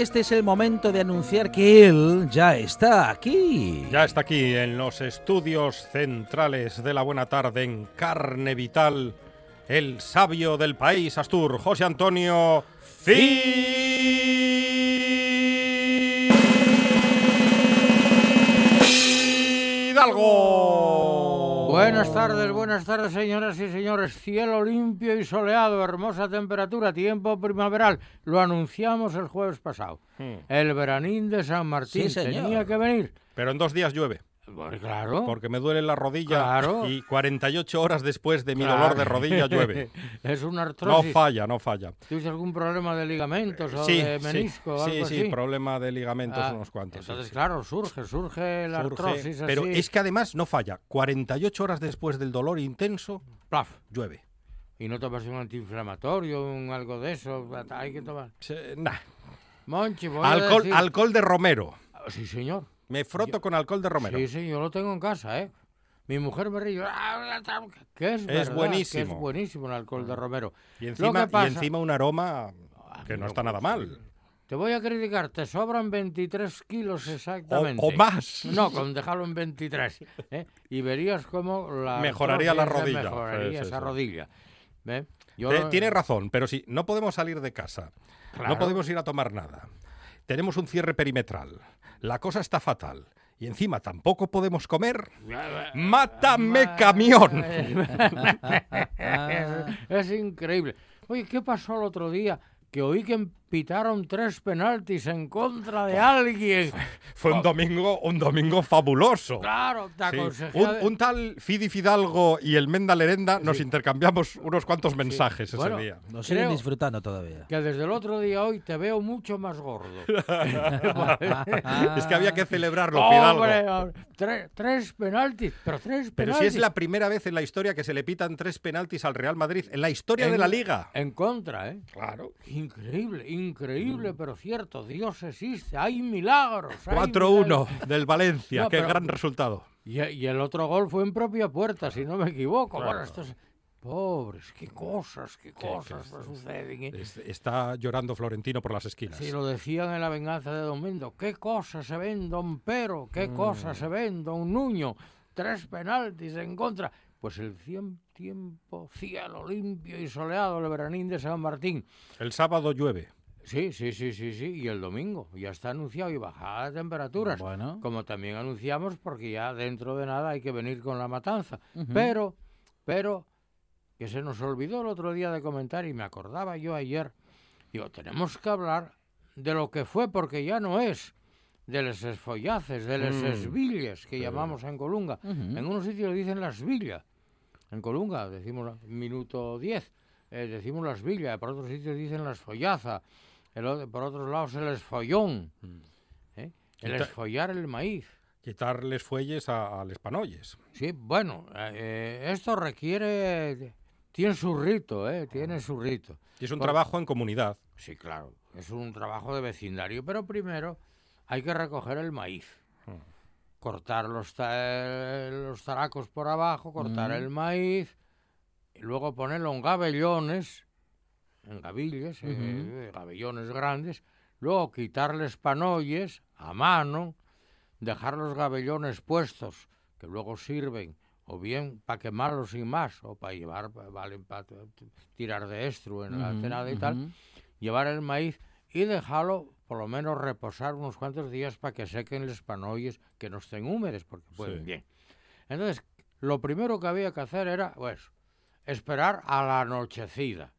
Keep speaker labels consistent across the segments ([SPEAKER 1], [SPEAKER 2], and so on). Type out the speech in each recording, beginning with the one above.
[SPEAKER 1] Este es el momento de anunciar que él ya está aquí.
[SPEAKER 2] Ya está aquí en los estudios centrales de la Buena Tarde en carne vital, el sabio del país, Astur, José Antonio Fidalgo.
[SPEAKER 3] Buenas tardes, buenas tardes, señoras y señores. Cielo limpio y soleado, hermosa temperatura, tiempo primaveral. Lo anunciamos el jueves pasado.
[SPEAKER 2] Hmm.
[SPEAKER 3] El veranín de San Martín
[SPEAKER 1] Sí,
[SPEAKER 3] tenía que venir.
[SPEAKER 2] Pero en dos días llueve,
[SPEAKER 3] Pues claro.
[SPEAKER 2] porque me duele la rodilla
[SPEAKER 3] Claro.
[SPEAKER 2] y 48 horas después de mi
[SPEAKER 3] claro.
[SPEAKER 2] dolor de rodilla llueve.
[SPEAKER 3] es una
[SPEAKER 2] No
[SPEAKER 3] artrosis.
[SPEAKER 2] falla, no falla.
[SPEAKER 3] ¿Tuviste algún problema de ligamentos o
[SPEAKER 2] Sí,
[SPEAKER 3] de
[SPEAKER 2] sí,
[SPEAKER 3] menisco o
[SPEAKER 2] sí,
[SPEAKER 3] algo
[SPEAKER 2] sí,
[SPEAKER 3] así?
[SPEAKER 2] problema de ligamentos
[SPEAKER 3] Ah,
[SPEAKER 2] unos cuantos. sí,
[SPEAKER 3] Entonces,
[SPEAKER 2] sí.
[SPEAKER 3] claro, surge, surge la
[SPEAKER 2] Surge,
[SPEAKER 3] artrosis
[SPEAKER 2] pero
[SPEAKER 3] así.
[SPEAKER 2] es que además no falla. 48 horas después del dolor intenso,
[SPEAKER 3] Plaf.
[SPEAKER 2] llueve.
[SPEAKER 3] Y no tomas un antiinflamatorio, un algo de eso. Hay que tomar.
[SPEAKER 2] Nah.
[SPEAKER 3] Monchi, voy a
[SPEAKER 2] Alcohol,
[SPEAKER 3] decir-
[SPEAKER 2] alcohol de romero.
[SPEAKER 3] Sí, señor.
[SPEAKER 2] Me froto con alcohol de romero.
[SPEAKER 3] Sí, sí, yo lo tengo en casa, ¿eh? Mi mujer me ríe, "Ah, que es, verdad,
[SPEAKER 2] buenísimo.
[SPEAKER 3] que es buenísimo el alcohol de romero.
[SPEAKER 2] Y encima,
[SPEAKER 3] pasa-
[SPEAKER 2] y encima un aroma que no está nada mal.
[SPEAKER 3] Te voy a criticar, te sobran 23 kilos exactamente.
[SPEAKER 2] o más.
[SPEAKER 3] No, con dejarlo en 23. ¿eh? Y verías cómo la
[SPEAKER 2] Mejoraría la rodilla.
[SPEAKER 3] Mejoraría esa rodilla. ¿ve? Yo
[SPEAKER 2] Te-
[SPEAKER 3] lo-
[SPEAKER 2] Tiene razón, pero si no podemos salir de casa,
[SPEAKER 3] Claro.
[SPEAKER 2] no podemos ir a tomar nada, tenemos un cierre perimetral, la cosa está fatal y encima tampoco podemos comer, ¡mátame camión!
[SPEAKER 3] es, es increíble. Oye, ¿qué pasó el otro día? Que oí que pitaron tres penaltis en contra de alguien.
[SPEAKER 2] Fue un domingo, un domingo fabuloso.
[SPEAKER 3] Claro, te
[SPEAKER 2] Sí. Un, tal Fidi Fidalgo y el Menda Lerenda nos intercambiamos unos cuantos mensajes
[SPEAKER 3] Bueno,
[SPEAKER 2] ese día.
[SPEAKER 1] Nos siguen disfrutando todavía.
[SPEAKER 3] que desde el otro día hoy te veo mucho más gordo.
[SPEAKER 2] Es que había que celebrarlo, Fidalgo.
[SPEAKER 3] Hombre, hombre, tre- tres penaltis, pero tres
[SPEAKER 2] Pero si es la primera vez en la historia que se le pitan tres penaltis al Real Madrid, en la historia de la liga.
[SPEAKER 3] En contra, ¿eh?
[SPEAKER 2] Claro.
[SPEAKER 3] Increíble,
[SPEAKER 2] Mm.
[SPEAKER 3] Increíble, pero cierto. Dios existe, hay milagros. hay
[SPEAKER 2] 4-1
[SPEAKER 3] milagros.
[SPEAKER 2] del Valencia,
[SPEAKER 3] No,
[SPEAKER 2] qué gran resultado.
[SPEAKER 3] Y, y el otro gol fue en propia puerta, si no me equivoco.
[SPEAKER 2] Claro.
[SPEAKER 3] Bueno, estos- Pobres, qué cosas, qué cosas
[SPEAKER 2] qué-
[SPEAKER 3] suceden. ¿eh?
[SPEAKER 2] Es- Está llorando Florentino por las esquinas.
[SPEAKER 3] Sí, lo decían en la venganza de Don Mendo. ¿Qué cosas se ven, Don Pero? ¿Qué
[SPEAKER 2] Mm.
[SPEAKER 3] cosas se ven, Don Nuño? Tres penaltis en contra. Pues el cien tiempo, cielo limpio y soleado, el veranín de San Martín.
[SPEAKER 2] El sábado llueve.
[SPEAKER 3] Sí, sí, sí, sí, sí. Y el domingo ya está anunciado y bajada de temperaturas.
[SPEAKER 1] Bueno.
[SPEAKER 3] Como también anunciamos, porque ya dentro de nada hay que venir con la matanza. Pero, pero, que se nos olvidó el otro día de comentar y me acordaba yo ayer. Digo, tenemos que hablar de lo que fue, porque ya no es. De los esfollaces, de las
[SPEAKER 2] Mm.
[SPEAKER 3] esvillas que llamamos en Colunga. En unos sitios dicen las villas. En Colunga decimos minuto 10, eh, decimos las villas, por otros sitios dicen las follaza, el por otros lados el esfollón. ¿eh? El esfollar el maíz.
[SPEAKER 2] Quitarles fuelles a, a les panoyes.
[SPEAKER 3] Sí, bueno, eh, esto requiere... Tiene su rito, ¿eh? Tiene su rito.
[SPEAKER 2] Y es un
[SPEAKER 3] Por-
[SPEAKER 2] trabajo en comunidad.
[SPEAKER 3] Sí, claro, es un trabajo de vecindario, pero primero hay que recoger el maíz. Cortar los, ta- los taracos por abajo, cortar
[SPEAKER 1] Mm.
[SPEAKER 3] el maíz, y luego ponerlo en gabellones, en gavilles, eh, gabellones grandes, luego quitarles panoyes a mano, dejar los gabellones puestos, que luego sirven o bien para quemarlos sin más, o para llevar, valen para tirar de estru en la cenada y tal, llevar el maíz y dejarlo por lo menos reposar unos cuantos días para que sequen los panoyes que no estén húmedos, porque pueden
[SPEAKER 2] Sí.
[SPEAKER 3] bien. Entonces, lo primero que había que hacer era, pues, esperar a la anochecida,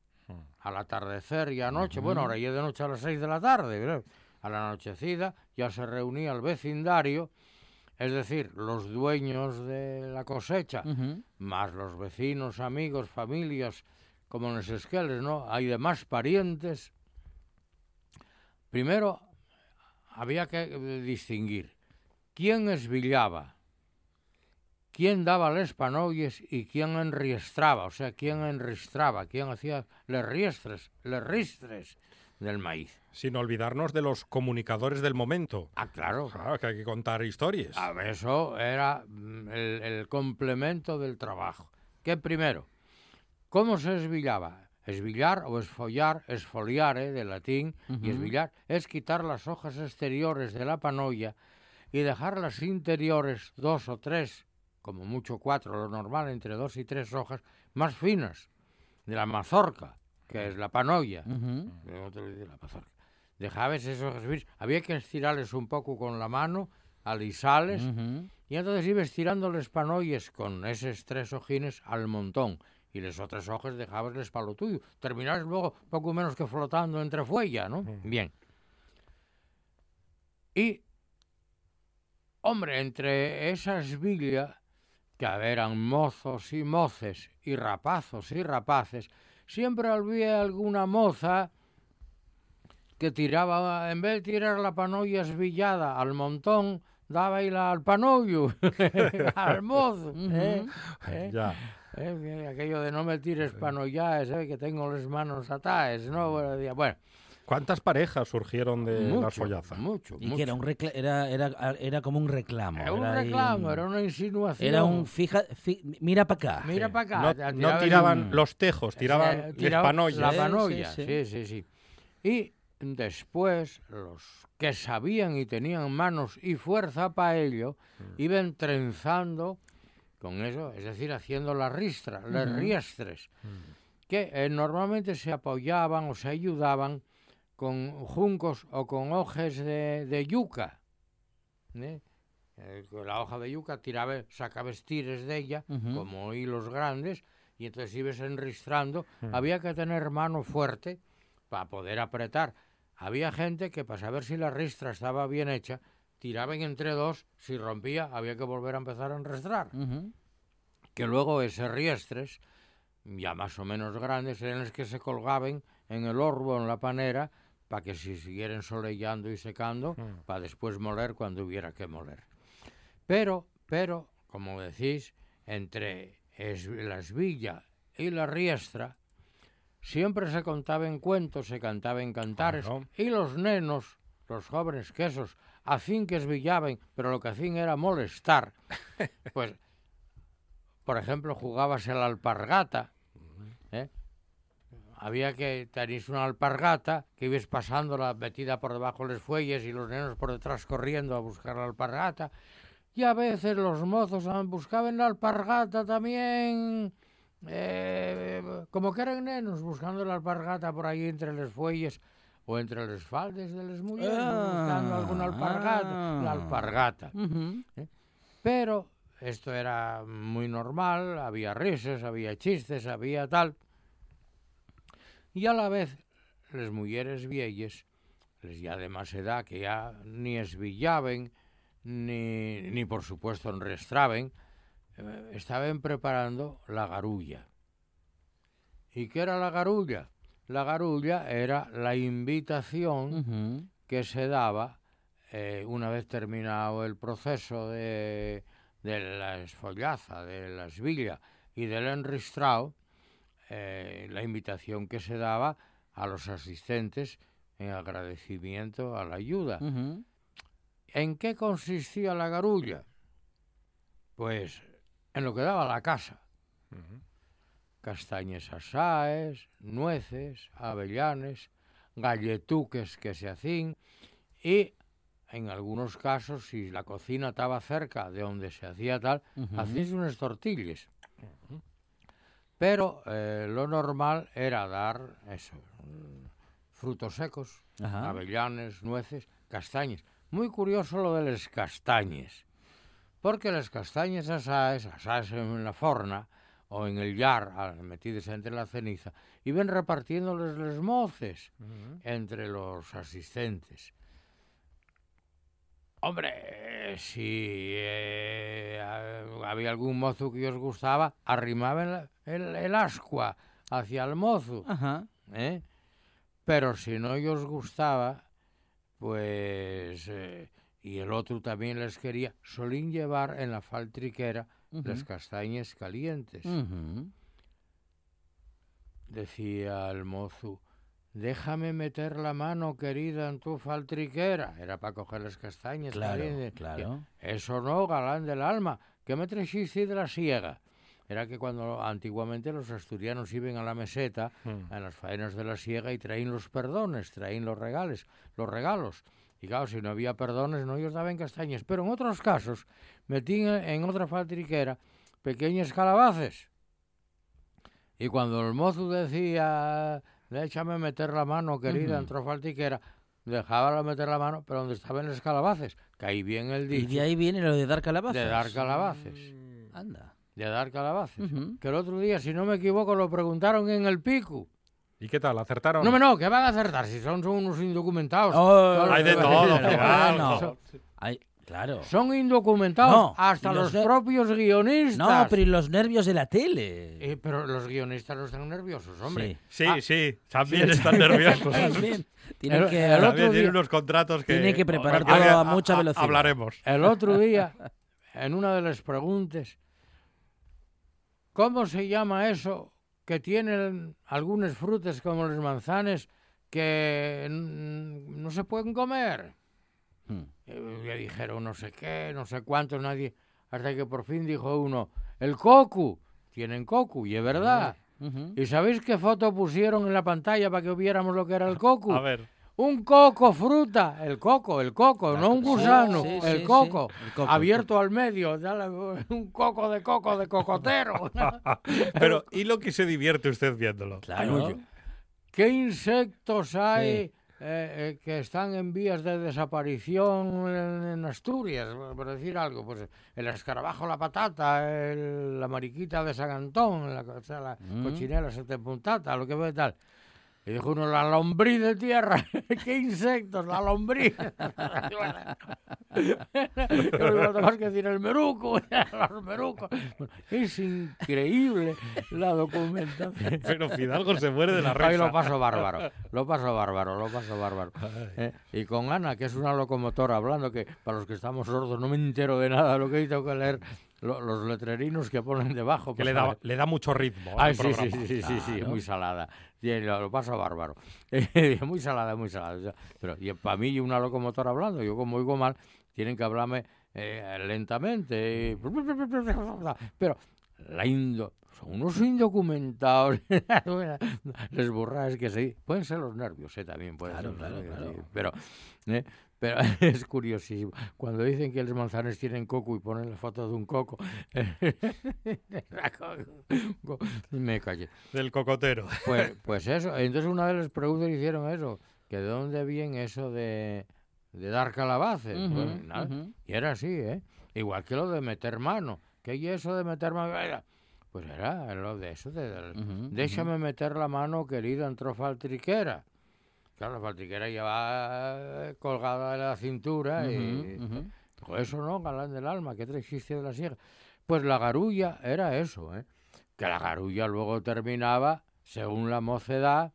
[SPEAKER 3] al atardecer y anoche, bueno, ahora ya de noche a las seis de la tarde, ¿verdad? a la anochecida ya se reunía el vecindario, es decir, los dueños de la cosecha, más los vecinos, amigos, familias, como en los esqueles, ¿no? Hay demás parientes. Primero, había que distinguir quién esvillaba, quién daba les panoyes y quién enriestraba, o sea, quién enristraba, quién hacía les riestres, les ristres del maíz.
[SPEAKER 2] Sin olvidarnos de los comunicadores del momento.
[SPEAKER 3] Ah, claro.
[SPEAKER 2] Claro, que hay que contar historias.
[SPEAKER 3] A ver, eso era mm, el, el complemento del trabajo. Que primero, ¿cómo se esvillaba? Esvillar o esfollar, esfoliare de latín, y
[SPEAKER 1] Ujú.
[SPEAKER 3] esvillar es quitar las hojas exteriores de la panoya y dejar las interiores dos o tres, como mucho cuatro, lo normal entre dos y tres hojas, más finas, de la mazorca, que es la panoya. De otro de la mazorca. Dejabas esos finas, había que estirarles un poco con la mano, alisales, y entonces ibas tirando los panoyes con esos tres ojines al montón. Y las otras hojas dejabasles para lo tuyo. Terminabas luego poco menos que flotando entre fuella, ¿no? Bien. Y, hombre, entre esas villas, que eran mozos y moces, y rapazos y rapaces, siempre había alguna moza que tiraba, en vez de tirar la panoya esvillada al montón, daba y la al panollo, al mozo. ¿eh? ¿Eh?
[SPEAKER 2] Ya.
[SPEAKER 3] Eh, que aquello de no me tires panoyas, eh, que tengo las manos atadas, ¿no? Bueno, decía, Bueno,
[SPEAKER 2] ¿Cuántas parejas surgieron de
[SPEAKER 3] mucho,
[SPEAKER 2] las follazas?
[SPEAKER 3] mucho,
[SPEAKER 1] Y
[SPEAKER 3] mucho.
[SPEAKER 1] que era, un recla- era, era, era como un reclamo.
[SPEAKER 3] Era un reclamo,
[SPEAKER 1] un-
[SPEAKER 3] era una insinuación.
[SPEAKER 1] Era un fija, fi- mira para acá.
[SPEAKER 3] Mira para acá.
[SPEAKER 2] No,
[SPEAKER 3] ya
[SPEAKER 2] no tiraban
[SPEAKER 3] un-
[SPEAKER 2] los tejos, tiraban
[SPEAKER 3] Eh,
[SPEAKER 2] les
[SPEAKER 3] tiraba
[SPEAKER 2] panoyes.
[SPEAKER 3] La
[SPEAKER 1] Sí,
[SPEAKER 3] panoya,
[SPEAKER 1] sí,
[SPEAKER 3] sí,
[SPEAKER 1] sí.
[SPEAKER 3] sí, sí. Y después, los que sabían y tenían manos y fuerza para ello, iban trenzando con eso, es decir, haciendo la ristra, las riestres, que eh, normalmente se apoyaban o se ayudaban con juncos o con hojas de, de yuca. ¿eh? Eh, con la hoja de yuca tiraba, sacaba tires de ella,
[SPEAKER 1] Ujú.
[SPEAKER 3] como hilos grandes, y entonces ibas enristrando. Había que tener mano fuerte para poder apretar. Había gente que para saber si la ristra estaba bien hecha, tiraban entre dos, si rompía había que volver a empezar a enristrar.
[SPEAKER 1] Ujú.
[SPEAKER 3] Que luego esos riestres, ya más o menos grandes, eran los que se colgaban en el orbo, en la panera, para que se siguieran soleando y secando, para después moler cuando hubiera que moler. Pero, pero, como decís, entre es- la esvilla y la riestra, siempre se contaban cuentos, se cantaban cantares,
[SPEAKER 2] Claro.
[SPEAKER 3] y los nenos, los jóvenes quesos, hacían que esvillaban, pero lo que hacían era molestar. Pues, por ejemplo, jugabas a la alpargata, ¿eh? Había que tenéis una alpargata que ibas pasándola metida por debajo de los fuelles y los nenos por detrás corriendo a buscar la alpargata. Y a veces los mozos ah, buscaban la alpargata también, eh, como que eran nenos, buscando la alpargata por ahí entre los fuelles o entre los faldes de las mujeres, buscando alguna alpargata, la
[SPEAKER 1] ah.
[SPEAKER 3] alpargata.
[SPEAKER 1] Ujú.
[SPEAKER 3] Pero esto era muy normal, había risas, había chistes, había tal. Y a la vez, las mujeres viejas, les ya de más edad, que ya ni esvillaban, ni, ni por supuesto enrestraban, eh, estaban preparando la garulla. ¿Y qué era la garulla? La garulla era la invitación que se daba eh, una vez terminado el proceso de, de la esfollaza, de la esvilla y del enristrado, eh, la invitación que se daba a los asistentes en agradecimiento a la ayuda. ¿En qué consistía la garulla? Pues en lo que daba la casa. Castañes asáes, nueces, avellanes, galletuques que se hacían y en algunos casos, si la cocina estaba cerca de donde se hacía tal, hacían unas tortillas. Pero eh, lo normal era dar eso, mm, frutos secos,
[SPEAKER 1] Ajá.
[SPEAKER 3] avellanes, nueces, castañas. Muy curioso lo de las castañas, porque las castañas asaes, asaes en la forna o en el ah, metidas entre la ceniza, iban repartiéndoles los moces entre los asistentes. Hombre, si eh, ha- había algún mozo que os gustaba, arrimaban el, el, el ascua hacia el mozo.
[SPEAKER 1] Ajá.
[SPEAKER 3] ¿eh? Pero si no os gustaba, pues... eh, y el otro también les quería, solían llevar en la faltriquera las castañas calientes. Decía el mozo, déjame meter la mano, querida, en tu faltriquera. Era para coger las castañas
[SPEAKER 1] Claro, claro.
[SPEAKER 3] Eso no, galán del alma, que me trajiste de la siega. Era que cuando antiguamente los asturianos iban a la meseta,
[SPEAKER 2] Mm.
[SPEAKER 3] a las faenas de la siega, y traían los perdones, traían los regales, los regalos. Y claro, si no había perdones, no ellos daban castañas. Pero en otros casos, metían en otra faltriquera pequeñas calabaces. Y cuando el mozo decía, déjame meter la mano, querida, en tu faltriquera, dejaba meter la mano, pero donde estaban las calabaces, que ahí bien el
[SPEAKER 1] Y
[SPEAKER 3] dicho
[SPEAKER 1] de ahí viene lo de dar calabazas.
[SPEAKER 3] de dar calabaces.
[SPEAKER 1] Anda.
[SPEAKER 3] De dar calabaces.
[SPEAKER 1] Ujú.
[SPEAKER 3] Que el otro día, si no me equivoco, lo preguntaron en el pico.
[SPEAKER 2] ¿Y qué tal? ¿Acertaron?
[SPEAKER 3] No, me no, que van a acertar, si son, son unos indocumentados.
[SPEAKER 1] Oh,
[SPEAKER 2] Hay de
[SPEAKER 3] los-
[SPEAKER 2] todo,
[SPEAKER 1] pero
[SPEAKER 2] Fidal.
[SPEAKER 1] bueno. Claro.
[SPEAKER 3] Son indocumentados
[SPEAKER 1] No,
[SPEAKER 3] hasta los,
[SPEAKER 1] los
[SPEAKER 3] propios guionistas.
[SPEAKER 1] No, pero y los nervios de la tele.
[SPEAKER 3] Eh, pero los guionistas no están nerviosos, hombre.
[SPEAKER 2] Sí,
[SPEAKER 3] Ah,
[SPEAKER 2] sí, también están nerviosos.
[SPEAKER 1] También. Tienen
[SPEAKER 3] El-
[SPEAKER 1] que,
[SPEAKER 3] el otro
[SPEAKER 2] tienen
[SPEAKER 3] día-
[SPEAKER 2] unos contratos que...
[SPEAKER 1] Tiene que preparar todo a mucha velocidad.
[SPEAKER 2] Hablaremos.
[SPEAKER 3] El otro día, en una de las preguntas, ¿cómo se llama eso que tienen algunas frutas como las manzanas que no se pueden comer?
[SPEAKER 1] Hmm.
[SPEAKER 3] Eh, Le dijeron no sé qué, no sé cuánto, nadie, hasta que por fin dijo uno, el cocu, tienen cocu, y es verdad.
[SPEAKER 1] Ujú.
[SPEAKER 3] ¿Y sabéis qué foto pusieron en la pantalla para que viéramos lo que era el cocu?
[SPEAKER 2] A ver.
[SPEAKER 3] Un coco fruta, el coco, el coco, no un gusano,
[SPEAKER 1] sí,
[SPEAKER 3] el coco,
[SPEAKER 1] sí, el coco,
[SPEAKER 3] abierto al medio, dale, un coco de coco de cocotero.
[SPEAKER 2] Pero, ¿y lo que se divierte usted viéndolo?
[SPEAKER 1] Claro.
[SPEAKER 3] ¿Qué insectos hay. Eh, eh, que están en vías de desaparición en, en Asturias? Por decir algo, pues el escarabajo, la patata, el- la mariquita de San Antón, la, o sea, la
[SPEAKER 1] Mm.
[SPEAKER 3] cochinela setepuntata, lo que ve tal. Y dijo uno, la lombriz de tierra. ¿Qué insectos? La lombriz. Yo no que decir el meruco, los merucos. Es increíble la documentación.
[SPEAKER 2] Pero Fidalgo se muere de la
[SPEAKER 3] Ay, lo
[SPEAKER 2] risa.
[SPEAKER 3] paso bárbaro, lo paso bárbaro, lo paso bárbaro. Eh, y con Ana, que es una locomotora, hablando que para los que estamos sordos no me entero de nada, lo que tengo que leer lo- los letrerinos que ponen debajo.
[SPEAKER 2] Que
[SPEAKER 3] pues,
[SPEAKER 2] le da, le da mucho ritmo al
[SPEAKER 3] sí, sí, sí, sí, sí, sí,
[SPEAKER 1] Claro.
[SPEAKER 3] muy salada. Lo, lo paso bárbaro. muy salada, muy salada. O sea, Pero para mí, una locomotora hablando, yo como oigo mal, tienen que hablarme eh, lentamente. y- Pero la indo... Son unos indocumentados. Les borras que sí. Pueden ser los nervios, eh, también pueden
[SPEAKER 1] Claro,
[SPEAKER 3] ser
[SPEAKER 1] claro, claro.
[SPEAKER 3] Pero, eh, pero es curiosísimo. Cuando dicen que los manzanes tienen coco y ponen la foto de un coco, me callé.
[SPEAKER 2] Del cocotero.
[SPEAKER 3] Pues, pues eso, entonces una de preguntas que hicieron eso, que de dónde viene eso de, de dar calabaces. Pues, nada. Y era así, ¿eh? Igual que lo de meter mano. ¿Qué es eso de meter mano? Era- Pues era lo de eso, de, déjame meter la mano, querida, en tu faltriquera. Claro, la faltriquera lleva eh, colgada de la cintura y... Dijo, eso no, galán del alma, ¿qué te existe de la sierra? Pues la garulla era eso, ¿eh? Que la garulla luego terminaba, según la mocedad,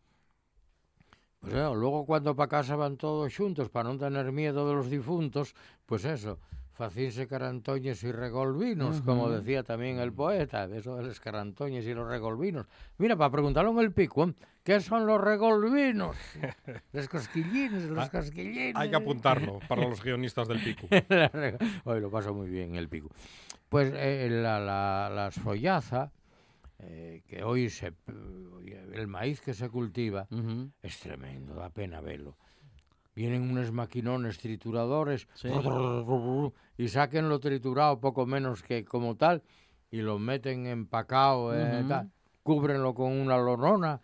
[SPEAKER 3] Pues eh, luego cuando para casa van todos xuntos para non tener miedo de los difuntos, pues eso, facinse carantoñes y regolvinos, como decía también el poeta, eso de los carantoñes y los regolvinos. Mira, para preguntarlo en el pico, ¿eh? ¿Qué son los regolvinos? los cosquillines, los
[SPEAKER 2] Ah,
[SPEAKER 3] cosquillines.
[SPEAKER 2] Hay que apuntarlo para los guionistas del pico.
[SPEAKER 3] Hoy lo paso muy bien en el pico. Pues eh, la, la, la esfollaza, eh, que hoy se, el maíz que se cultiva,
[SPEAKER 1] Ujú.
[SPEAKER 3] es tremendo, da pena verlo. Vienen unos maquinones trituradores
[SPEAKER 1] Sí.
[SPEAKER 3] y saquen lo triturado poco menos que como tal y lo meten empacado, eh,
[SPEAKER 1] Ujú.
[SPEAKER 3] tal, cúbrenlo con una lonona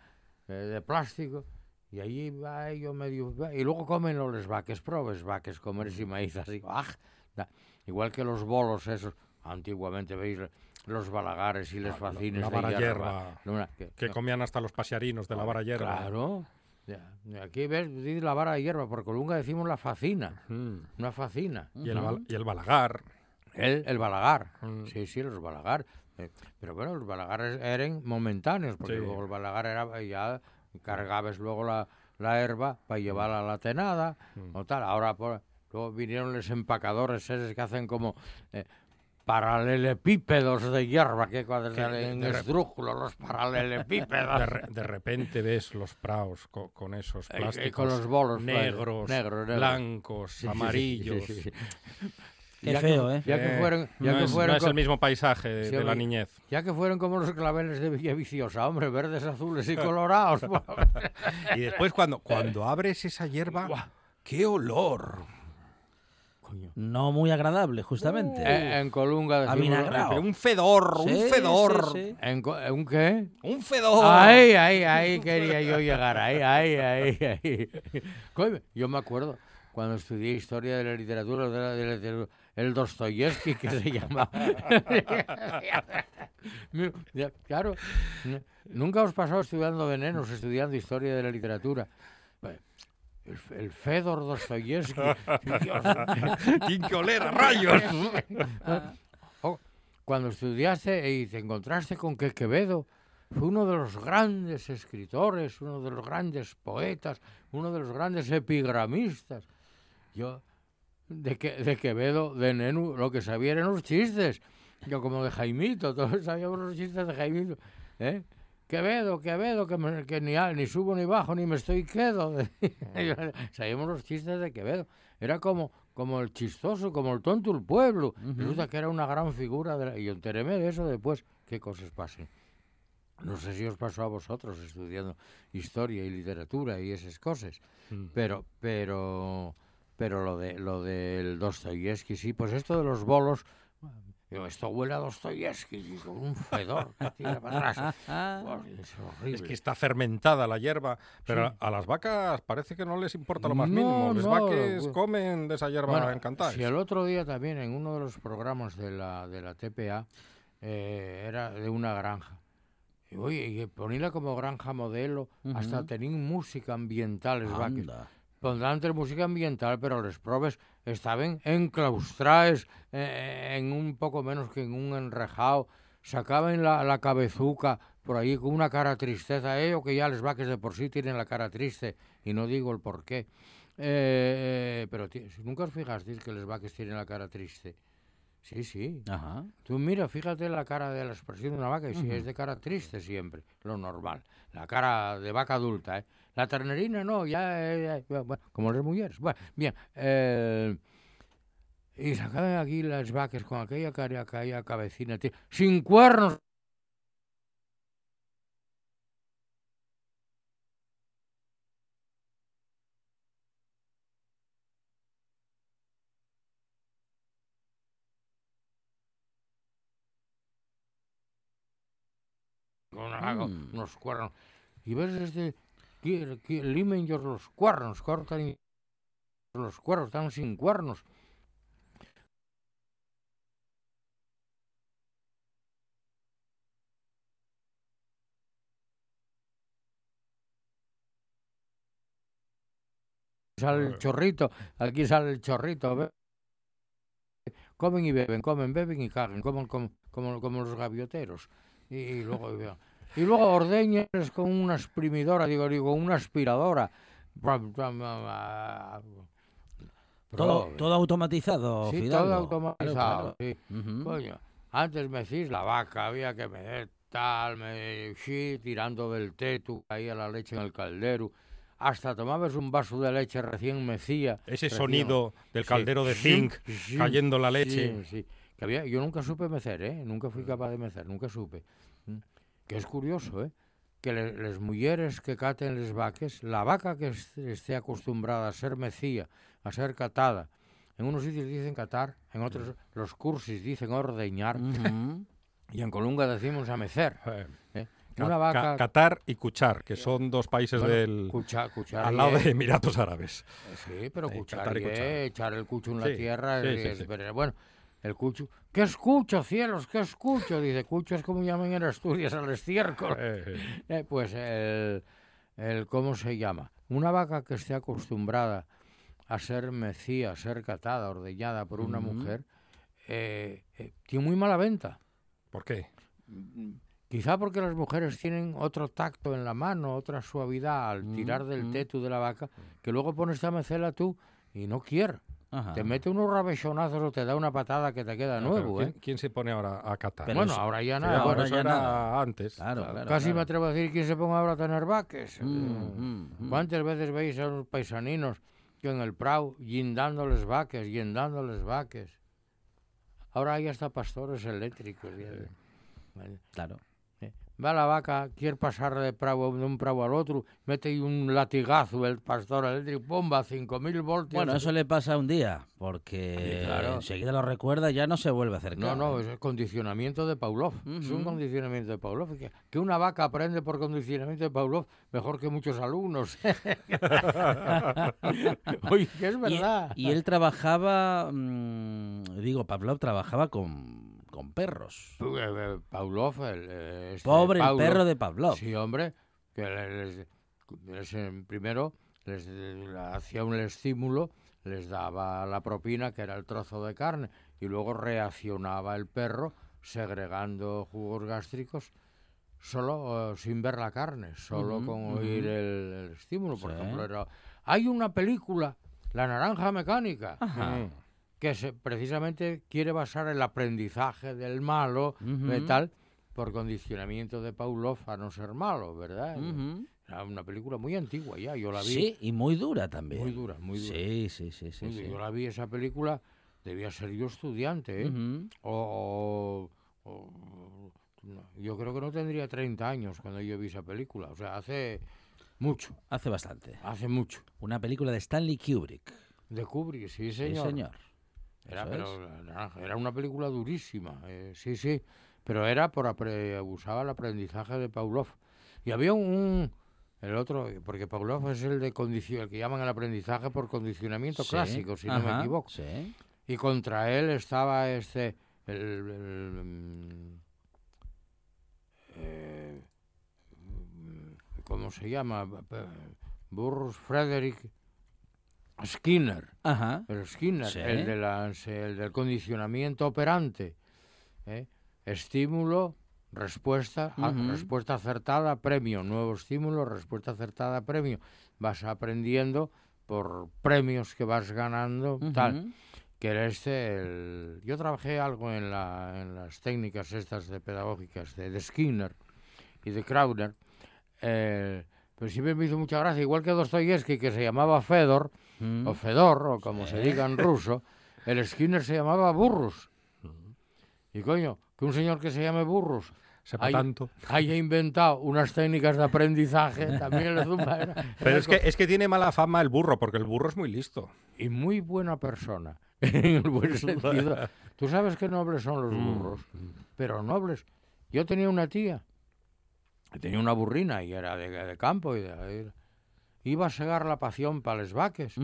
[SPEAKER 3] eh, de plástico y allí va ello medio... Y luego comen los vaques, probes vaques, comer ese maíz así. ¡aj! Da- Igual que los bolos esos, antiguamente veis los balagares y les fascines
[SPEAKER 2] la
[SPEAKER 3] de
[SPEAKER 2] vara
[SPEAKER 3] hierba. que-
[SPEAKER 2] Que
[SPEAKER 3] no,
[SPEAKER 2] comían hasta los pasiarinos de la vara hierba.
[SPEAKER 3] Claro. Ya, Aquí ves, dice la vara de hierba, por Colunga decimos la facina,
[SPEAKER 2] Mm.
[SPEAKER 3] una facina.
[SPEAKER 2] Y, el, y el balagar.
[SPEAKER 3] El, el balagar,
[SPEAKER 2] Mm.
[SPEAKER 3] sí, sí, los balagar. Eh, pero bueno, los balagares eran momentáneos, porque
[SPEAKER 2] Sí.
[SPEAKER 3] luego el balagar era ya cargabas luego la, la herba para llevarla a la tenada
[SPEAKER 2] Mm.
[SPEAKER 3] o tal. Ahora por- luego vinieron los empacadores esos que hacen como eh, paralelepípedos de hierba, que cuando
[SPEAKER 2] de-
[SPEAKER 3] esdrújulos los paralelepípedos.
[SPEAKER 2] De, re- de repente ves los praos co- con, esos
[SPEAKER 3] Eh, eh,
[SPEAKER 2] plásticos
[SPEAKER 3] con los bolos, pues,
[SPEAKER 2] negros, blancos,
[SPEAKER 3] Sí,
[SPEAKER 2] amarillos.
[SPEAKER 3] sí, sí, sí.
[SPEAKER 1] Qué
[SPEAKER 3] Ya
[SPEAKER 1] feo,
[SPEAKER 3] que,
[SPEAKER 1] ¿eh?
[SPEAKER 3] Ya que fueron, ya
[SPEAKER 2] no
[SPEAKER 3] que
[SPEAKER 2] es,
[SPEAKER 3] fueron
[SPEAKER 2] no es el mismo paisaje de,
[SPEAKER 3] Sí,
[SPEAKER 2] de la niñez.
[SPEAKER 3] Ya que fueron como los claveles de Villa Viciosa, hombre, verdes, azules y colorados.
[SPEAKER 2] Y después cuando, cuando abres esa hierba, ¡qué olor!
[SPEAKER 3] Coño.
[SPEAKER 1] No muy agradable, justamente.
[SPEAKER 3] Eh, en Colunga.
[SPEAKER 1] Avinagrado.
[SPEAKER 2] Pero un fedor,
[SPEAKER 1] Sí,
[SPEAKER 2] un fedor,
[SPEAKER 1] sí, sí.
[SPEAKER 3] En, co- ¿Un qué?
[SPEAKER 2] un fedor.
[SPEAKER 3] Ahí, ahí, ahí quería yo llegar, ahí, ahí, ahí, ahí. Coño, yo me acuerdo cuando estudié Historia de la Literatura, de la- de la- del- el Dostoyevsky, que se ya, claro, nunca os pasó estudiando venenos, estudiando Historia de la Literatura. El, el Fedor Dostoyevsky. Dios
[SPEAKER 2] ¡Qué que oler a rayos!
[SPEAKER 3] Oh, cuando estudiaste y te encontraste con que Quevedo fue uno de los grandes escritores, uno de los grandes poetas, uno de los grandes epigramistas. Yo, de, que, de Quevedo, de Nenu, lo que sabía eran los chistes. Yo como de Jaimito, todos sabíamos los chistes de Jaimito. ¿eh? Quevedo, Quevedo, que, me- que ni, ni subo ni bajo, ni me estoy quedo. sabíamos los chistes de Quevedo. Era como, como el chistoso, como el tonto el pueblo. Resulta que era una gran figura. De la- Y yo enteréme de eso después. ¿Qué cosas pasen? No sé si os pasó a vosotros estudiando historia y literatura y esas cosas.
[SPEAKER 2] Mm.
[SPEAKER 3] Pero, pero, pero lo de lo del Dostoyevsky, sí, pues esto de los bolos, digo, esto huele a Dostoyevsky, y con un fedor que tira para atrás. Es horrible.
[SPEAKER 2] Es que está fermentada la hierba, pero
[SPEAKER 3] Sí.
[SPEAKER 2] a las vacas parece que no les importa lo más
[SPEAKER 3] No,
[SPEAKER 2] mínimo. Los
[SPEAKER 3] no,
[SPEAKER 2] vaques
[SPEAKER 3] pues-
[SPEAKER 2] comen de esa hierba
[SPEAKER 3] Bueno,
[SPEAKER 2] encantados.
[SPEAKER 3] Si el otro día también en uno de los programas de la, de la TPA eh, era de una granja. Y oye, y ponerla como granja modelo, hasta tenían música ambiental, es vaques. Pondrán ter música ambiental, pero les probes estaban enclaustradas eh, en un poco menos que en un enrejado. Sacaban la, la cabezuca por ahí con una cara tristeza. Eh, o que ya les vaques de por sí tienen la cara triste, y no digo el por qué. Eh, pero ti- nunca os fijasteis que les vaques tienen la cara triste. Sí, sí.
[SPEAKER 1] Ajá.
[SPEAKER 3] Tú mira, fíjate la cara de la expresión de una vaca y si es de cara triste siempre, lo normal. La cara de vaca adulta, ¿eh? La ternerina no, ya, eh, ya, bueno, como las mujeres. Bueno, bien. eh, y sacaban aquí las vacas con aquella cara, aquella cabecina, tío, sin cuernos. con
[SPEAKER 1] Mm.
[SPEAKER 3] unos cuernos. Y ves este, que, que limenllos los cuernos, cortan los cuernos, están sin cuernos. sale el chorrito, aquí sale el chorrito. ¿ve? Comen y beben, comen, beben y cagan, como, como, como, como los gavioteros. Y, y luego y luego ordeñas con una exprimidora, digo, digo, una aspiradora.
[SPEAKER 1] Todo, todo automatizado,
[SPEAKER 3] Sí,
[SPEAKER 1] Fidalgo.
[SPEAKER 3] todo automatizado.
[SPEAKER 1] Claro,
[SPEAKER 3] sí. Coño, antes me decís la vaca, había que meter tal, me, sí, tirando del tetu, caía la leche en el caldero. Hasta tomabas un vaso de leche recién mecía.
[SPEAKER 2] Ese
[SPEAKER 3] recién-
[SPEAKER 2] sonido del
[SPEAKER 3] Sí,
[SPEAKER 2] caldero de zinc
[SPEAKER 3] sí,
[SPEAKER 2] cayendo la leche.
[SPEAKER 3] Sí, sí. Que había, yo nunca supe mecer, ¿eh? Nunca fui capaz de mecer, nunca supe. Que es curioso, ¿eh? Que le- les mujeres que caten les vaques, la vaca que est- esté acostumbrada a ser mecía, a ser catada, en unos sitios dicen catar, en otros los cursis dicen ordeñar, y en Colunga decimos a mecer.
[SPEAKER 2] Eh,
[SPEAKER 3] ¿eh? Una
[SPEAKER 2] Ca-
[SPEAKER 3] vaca...
[SPEAKER 2] Qatar y Kuchar, que son dos países
[SPEAKER 3] bueno,
[SPEAKER 2] del
[SPEAKER 3] cucha- cuchar
[SPEAKER 2] al lado de Emiratos Árabes.
[SPEAKER 3] Sí, pero
[SPEAKER 2] Eh,
[SPEAKER 3] cuchar,
[SPEAKER 2] catar y
[SPEAKER 3] y
[SPEAKER 2] cuchar.
[SPEAKER 3] es echar el cucho en la tierra
[SPEAKER 2] sí,
[SPEAKER 3] es-
[SPEAKER 2] sí,
[SPEAKER 3] es-
[SPEAKER 2] sí.
[SPEAKER 3] pero bueno, el cucho... ¿Qué escucho, cielos? ¿Qué escucho? Dice, cucho es como llaman en Asturias al estiércol.
[SPEAKER 2] Eh,
[SPEAKER 3] Eh, pues el, el... ¿Cómo se llama? Una vaca que esté acostumbrada a ser mecía, a ser catada, ordeñada por una mujer, eh, eh, tiene muy mala venta.
[SPEAKER 2] ¿Por qué?
[SPEAKER 3] Quizá porque las mujeres tienen otro tacto en la mano, otra suavidad al tirar del tetu de la vaca, que luego pones a mecerla tú y no quiere.
[SPEAKER 1] Ajá.
[SPEAKER 3] Te mete unos rabechonazos o te da una patada que te queda
[SPEAKER 2] No, pero
[SPEAKER 3] nuevo,
[SPEAKER 2] ¿quién,
[SPEAKER 3] ¿eh?
[SPEAKER 2] quién se pone ahora a catar?
[SPEAKER 1] Pero
[SPEAKER 3] bueno, ahora ya nada.
[SPEAKER 2] ahora
[SPEAKER 1] ya
[SPEAKER 2] era
[SPEAKER 1] nada.
[SPEAKER 2] antes.
[SPEAKER 1] Claro, claro.
[SPEAKER 3] Casi
[SPEAKER 1] claro.
[SPEAKER 3] me atrevo a decir quién se ponga ahora a tener vaques.
[SPEAKER 1] Mm,
[SPEAKER 3] Eh,
[SPEAKER 1] mm, mm.
[SPEAKER 3] ¿Cuántas veces veis a los paisaninos que en el prau guindándoles vaques, guindándoles vaques? Ahora hay hasta pastores eléctricos. Vale.
[SPEAKER 1] Claro.
[SPEAKER 3] Va la vaca, quiere pasar de, prau, de un prau al otro, mete un latigazo el pastor eléctrico, bomba, 5.000 voltios.
[SPEAKER 1] Bueno, eso le pasa un día, porque
[SPEAKER 3] Sí, claro.
[SPEAKER 1] enseguida lo recuerda y ya no se vuelve a acercar.
[SPEAKER 3] No, no, es el condicionamiento de Pavlov. Es un condicionamiento de Pavlov. Que, que una vaca aprende por condicionamiento de Pavlov mejor que muchos alumnos. Oye, que es verdad.
[SPEAKER 1] Y, él trabajaba, mm, digo, Pavlov trabajaba con, con perros.
[SPEAKER 3] Pavlov, el, eh, este
[SPEAKER 1] Pobre el
[SPEAKER 3] Pavlov-
[SPEAKER 1] perro de Pavlov.
[SPEAKER 3] Sí, hombre, que les, les, eh, primero les hacía un estímulo, les daba la propina, que era el trozo de carne, y luego reaccionaba el perro segregando jugos gástricos solo eh, sin ver la carne, solo
[SPEAKER 1] Ujú,
[SPEAKER 3] con
[SPEAKER 1] ujú.
[SPEAKER 3] oír el, el estímulo. Por
[SPEAKER 1] Sí.
[SPEAKER 3] ejemplo, era- hay una película, La Naranja Mecánica,
[SPEAKER 1] Ajá.
[SPEAKER 3] Que se, precisamente quiere basar el aprendizaje del malo, de
[SPEAKER 1] Ujú.
[SPEAKER 3] tal, por condicionamiento de Pavlov a no ser malo, ¿verdad? Era una película muy antigua ya, yo la vi.
[SPEAKER 1] Sí, y muy dura también.
[SPEAKER 3] Muy dura, muy dura.
[SPEAKER 1] Sí, sí, sí, sí.
[SPEAKER 3] Yo la vi esa película, debía ser yo estudiante, ¿eh? O, o- o- no, yo creo que no tendría 30 años cuando yo vi esa película, o sea, hace mucho,
[SPEAKER 1] Hace bastante.
[SPEAKER 3] hace mucho.
[SPEAKER 1] Una película de Stanley Kubrick.
[SPEAKER 3] De Kubrick, sí,
[SPEAKER 1] Sí,
[SPEAKER 3] señor. Era, pero era una película durísima, eh, sí, sí, pero era por usaba el aprendizaje de Pavlov. Y había un, el otro, porque Pavlov es el de condicio- el que llaman el aprendizaje por condicionamiento
[SPEAKER 1] Sí,
[SPEAKER 3] clásico, si no me equivoco.
[SPEAKER 1] Sí.
[SPEAKER 3] Y contra él estaba este, el, el, eh, ¿cómo se llama? Burrus Frederick Skinner.
[SPEAKER 1] Ajá.
[SPEAKER 3] El Skinner,
[SPEAKER 1] Sí.
[SPEAKER 3] el, de las- el del condicionamiento operante. ¿eh? Estímulo, respuesta, a- respuesta acertada, premio. Nuevo estímulo, respuesta acertada, premio. Vas aprendiendo por premios que vas ganando, tal. Que era este, el... yo trabajé algo en, la, en las técnicas estas de pedagógicas de, de Skinner y de Crowder. eh, pero siempre me hizo mucha gracia, igual que Dostoyevsky, que se llamaba Fedor,
[SPEAKER 1] Mm.
[SPEAKER 3] o Fedor, o como se diga en ruso, el Skinner se llamaba Burrus. Y coño, que un señor que se llame Burrus
[SPEAKER 2] Sepa
[SPEAKER 3] Ay.
[SPEAKER 2] tanto.
[SPEAKER 3] haya inventado unas técnicas de aprendizaje, también le zumba. era-
[SPEAKER 2] Pero es que, es que tiene mala fama el burro, porque el burro es muy listo.
[SPEAKER 3] y muy buena persona, en el buen sentido. Tú sabes qué nobles son los burros, pero nobles. Yo tenía una tía, que tenía una burrina y era de, de campo y de- iba a segar la pasión para los vaques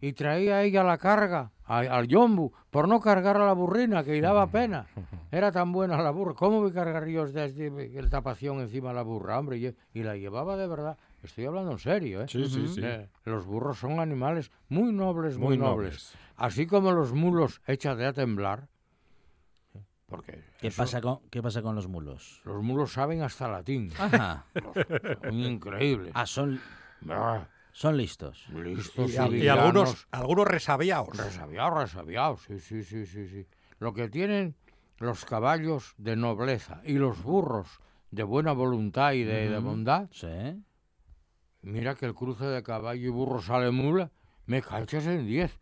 [SPEAKER 3] y traía ella la carga a- al yombu por no cargar a la burrina que le daba pena. Era tan buena la burra. ¿Cómo voy a cargar yo desde el tapación encima de la burra, hombre? Y, y la llevaba de verdad. Estoy hablando en serio, ¿eh?
[SPEAKER 2] Sí, sí, sí.
[SPEAKER 3] Eh, los burros son animales muy nobles, muy,
[SPEAKER 2] Muy
[SPEAKER 3] nobles.
[SPEAKER 2] nobles.
[SPEAKER 3] Así como los mulos échate a temblar. Porque
[SPEAKER 1] ¿Qué,
[SPEAKER 3] eso-
[SPEAKER 1] pasa con, ¿Qué pasa con los mulos?
[SPEAKER 3] los mulos saben hsta latín.
[SPEAKER 1] Ajá.
[SPEAKER 3] Son increíbles.
[SPEAKER 1] Ah, son...
[SPEAKER 3] Ah,
[SPEAKER 1] Son listos.
[SPEAKER 3] Listos
[SPEAKER 2] Y,
[SPEAKER 3] y,
[SPEAKER 2] y algunos, algunos resabiados.
[SPEAKER 3] Resabiados, resabiados, sí, sí, sí, sí, sí. Lo que tienen los caballos de nobleza y los burros de buena voluntad y de, de bondad,
[SPEAKER 1] Sí.
[SPEAKER 3] mira que el cruce de caballo y burro sale mula, me cachas en diez.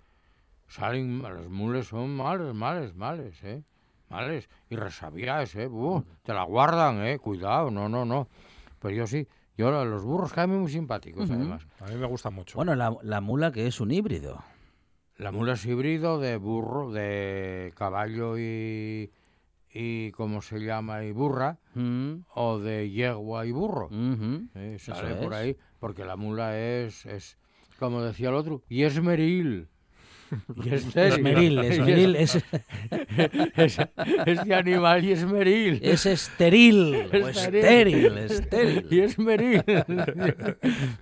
[SPEAKER 3] Salen, las mules son males, males, males, ¿eh? Males. Y resabiadas, ¿eh? Buh, te la guardan, ¿eh? Cuidado, no, no, no. Pero yo sí, yo los burros caen muy simpáticos, además.
[SPEAKER 2] A mí me gusta mucho.
[SPEAKER 1] Bueno, la, la mula que es un híbrido.
[SPEAKER 3] La mula es híbrido de burro, de caballo y, y ¿cómo se llama? Y burra,
[SPEAKER 1] Mm,
[SPEAKER 3] o de yegua y burro. Eh,
[SPEAKER 1] Eso
[SPEAKER 3] sale por
[SPEAKER 1] es.
[SPEAKER 3] ahí, porque la mula es, es, como decía el otro, y es meril. Y es
[SPEAKER 1] Esmeril,
[SPEAKER 3] es-
[SPEAKER 1] esmeril, es,
[SPEAKER 3] es, es de animal y es meril.
[SPEAKER 1] es estéril, o
[SPEAKER 3] Estéril.
[SPEAKER 1] estéril, estéril.
[SPEAKER 3] Y es meril.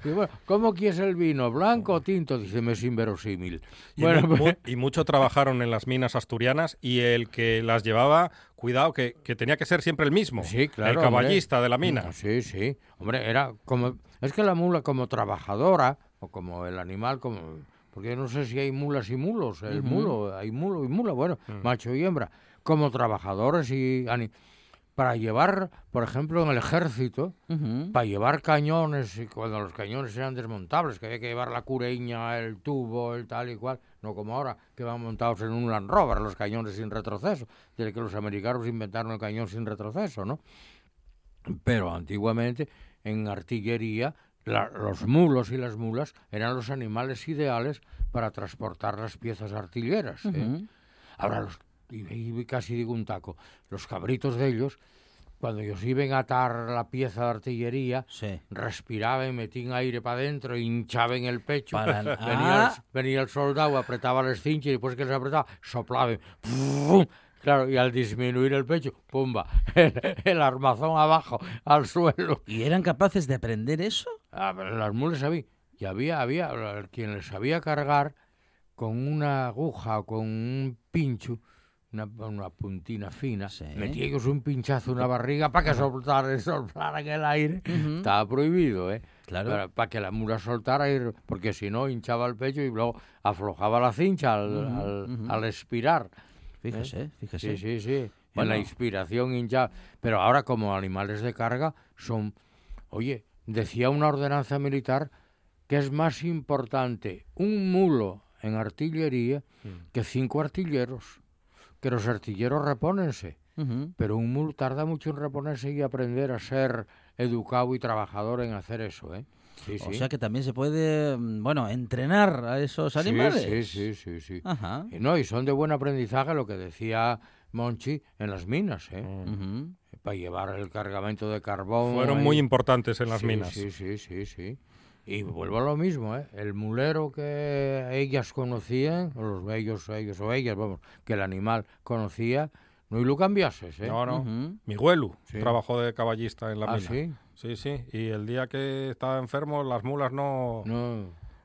[SPEAKER 3] Y bueno, ¿Cómo quieres el vino? ¿Blanco o tinto? Dice, me es inverosímil.
[SPEAKER 2] Y,
[SPEAKER 3] Bueno,
[SPEAKER 2] mu-
[SPEAKER 3] pues-
[SPEAKER 2] y mucho trabajaron en las minas asturianas y el que las llevaba, cuidado, que, que tenía que ser siempre el mismo.
[SPEAKER 3] Sí, claro.
[SPEAKER 2] El
[SPEAKER 3] hombre.
[SPEAKER 2] caballista de la mina.
[SPEAKER 3] Mm, Sí, sí. Hombre, era como. Es que la mula, como trabajadora, o como el animal, como. Porque no sé si hay mulas y mulos. El mulo, hay mulo y mula, bueno, macho y hembra. Como trabajadores y. Para llevar, por ejemplo, en el ejército, para llevar cañones, y cuando los cañones eran desmontables, que había que llevar la cureña, el tubo, el tal y cual, no como ahora, que van montados en un Land Rover, los cañones sin retroceso, desde que los americanos inventaron el cañón sin retroceso, ¿no? Pero antiguamente, en artillería, la- los mulos y las mulas eran los animales ideales para transportar las piezas artilleras. ¿eh? Ahora, los, y, y casi digo un taco, los cabritos de ellos, cuando ellos iban a atar la pieza de artillería,
[SPEAKER 1] Sí.
[SPEAKER 3] respiraban, metían aire para adentro, hinchaban el pecho.
[SPEAKER 1] Para-
[SPEAKER 3] Venía,
[SPEAKER 1] Ah.
[SPEAKER 3] el, venía el soldado, apretaba las cinchas y después que se apretaba, soplaba. Claro, y al disminuir el pecho, ¡pumba! El, el armazón abajo, al suelo.
[SPEAKER 1] ¿Y eran capaces de aprender eso?
[SPEAKER 3] Ah, las mulas había. Y había, había quien les sabía cargar con una aguja o con un pincho, una, una puntina fina.
[SPEAKER 1] Sí.
[SPEAKER 3] Metía ellos un pinchazo en la barriga para que soltara, soltara en el aire. Estaba prohibido, ¿eh?
[SPEAKER 1] Claro.
[SPEAKER 3] Para, que la mula soltara, y- porque si no hinchaba el pecho y luego aflojaba la cincha al, al- al expirar.
[SPEAKER 1] Fíjese, fíjese.
[SPEAKER 3] Sí, sí, sí. En
[SPEAKER 1] Bueno.
[SPEAKER 3] la inspiración hinchada. Pero ahora como animales de carga son... Oye, decía una ordenanza militar que es más importante un mulo en artillería que cinco artilleros. Que los artilleros repónense. Pero un mulo tarda mucho en reponerse y aprender a ser educado y trabajador en hacer eso, ¿eh? Sí,
[SPEAKER 1] O
[SPEAKER 3] sí.
[SPEAKER 1] sea que también se puede, mm, bueno, entrenar a esos animales.
[SPEAKER 3] Sí, sí, sí, sí.
[SPEAKER 1] Ajá.
[SPEAKER 3] Y no, y son de buen aprendizaje lo que decía Monchi en las minas, ¿eh?
[SPEAKER 1] Ujú.
[SPEAKER 3] para llevar el cargamento de carbón.
[SPEAKER 2] Fueron
[SPEAKER 3] ahí.
[SPEAKER 2] muy importantes en las
[SPEAKER 3] Sí,
[SPEAKER 2] minas.
[SPEAKER 3] Sí, sí, sí, sí. Y vuelvo a lo mismo, ¿eh? El mulero que ellas conocían, o los ellos, ellos o ellas, vamos, que el animal conocía, no y lo cambiases, ¿eh?
[SPEAKER 2] No, no. Miguelu
[SPEAKER 3] Sí.
[SPEAKER 2] trabajó de caballista en la
[SPEAKER 3] ¿Ah,
[SPEAKER 2] mina.
[SPEAKER 3] Sí?
[SPEAKER 2] Sí. Y el día que estaba enfermo, las mulas no, no,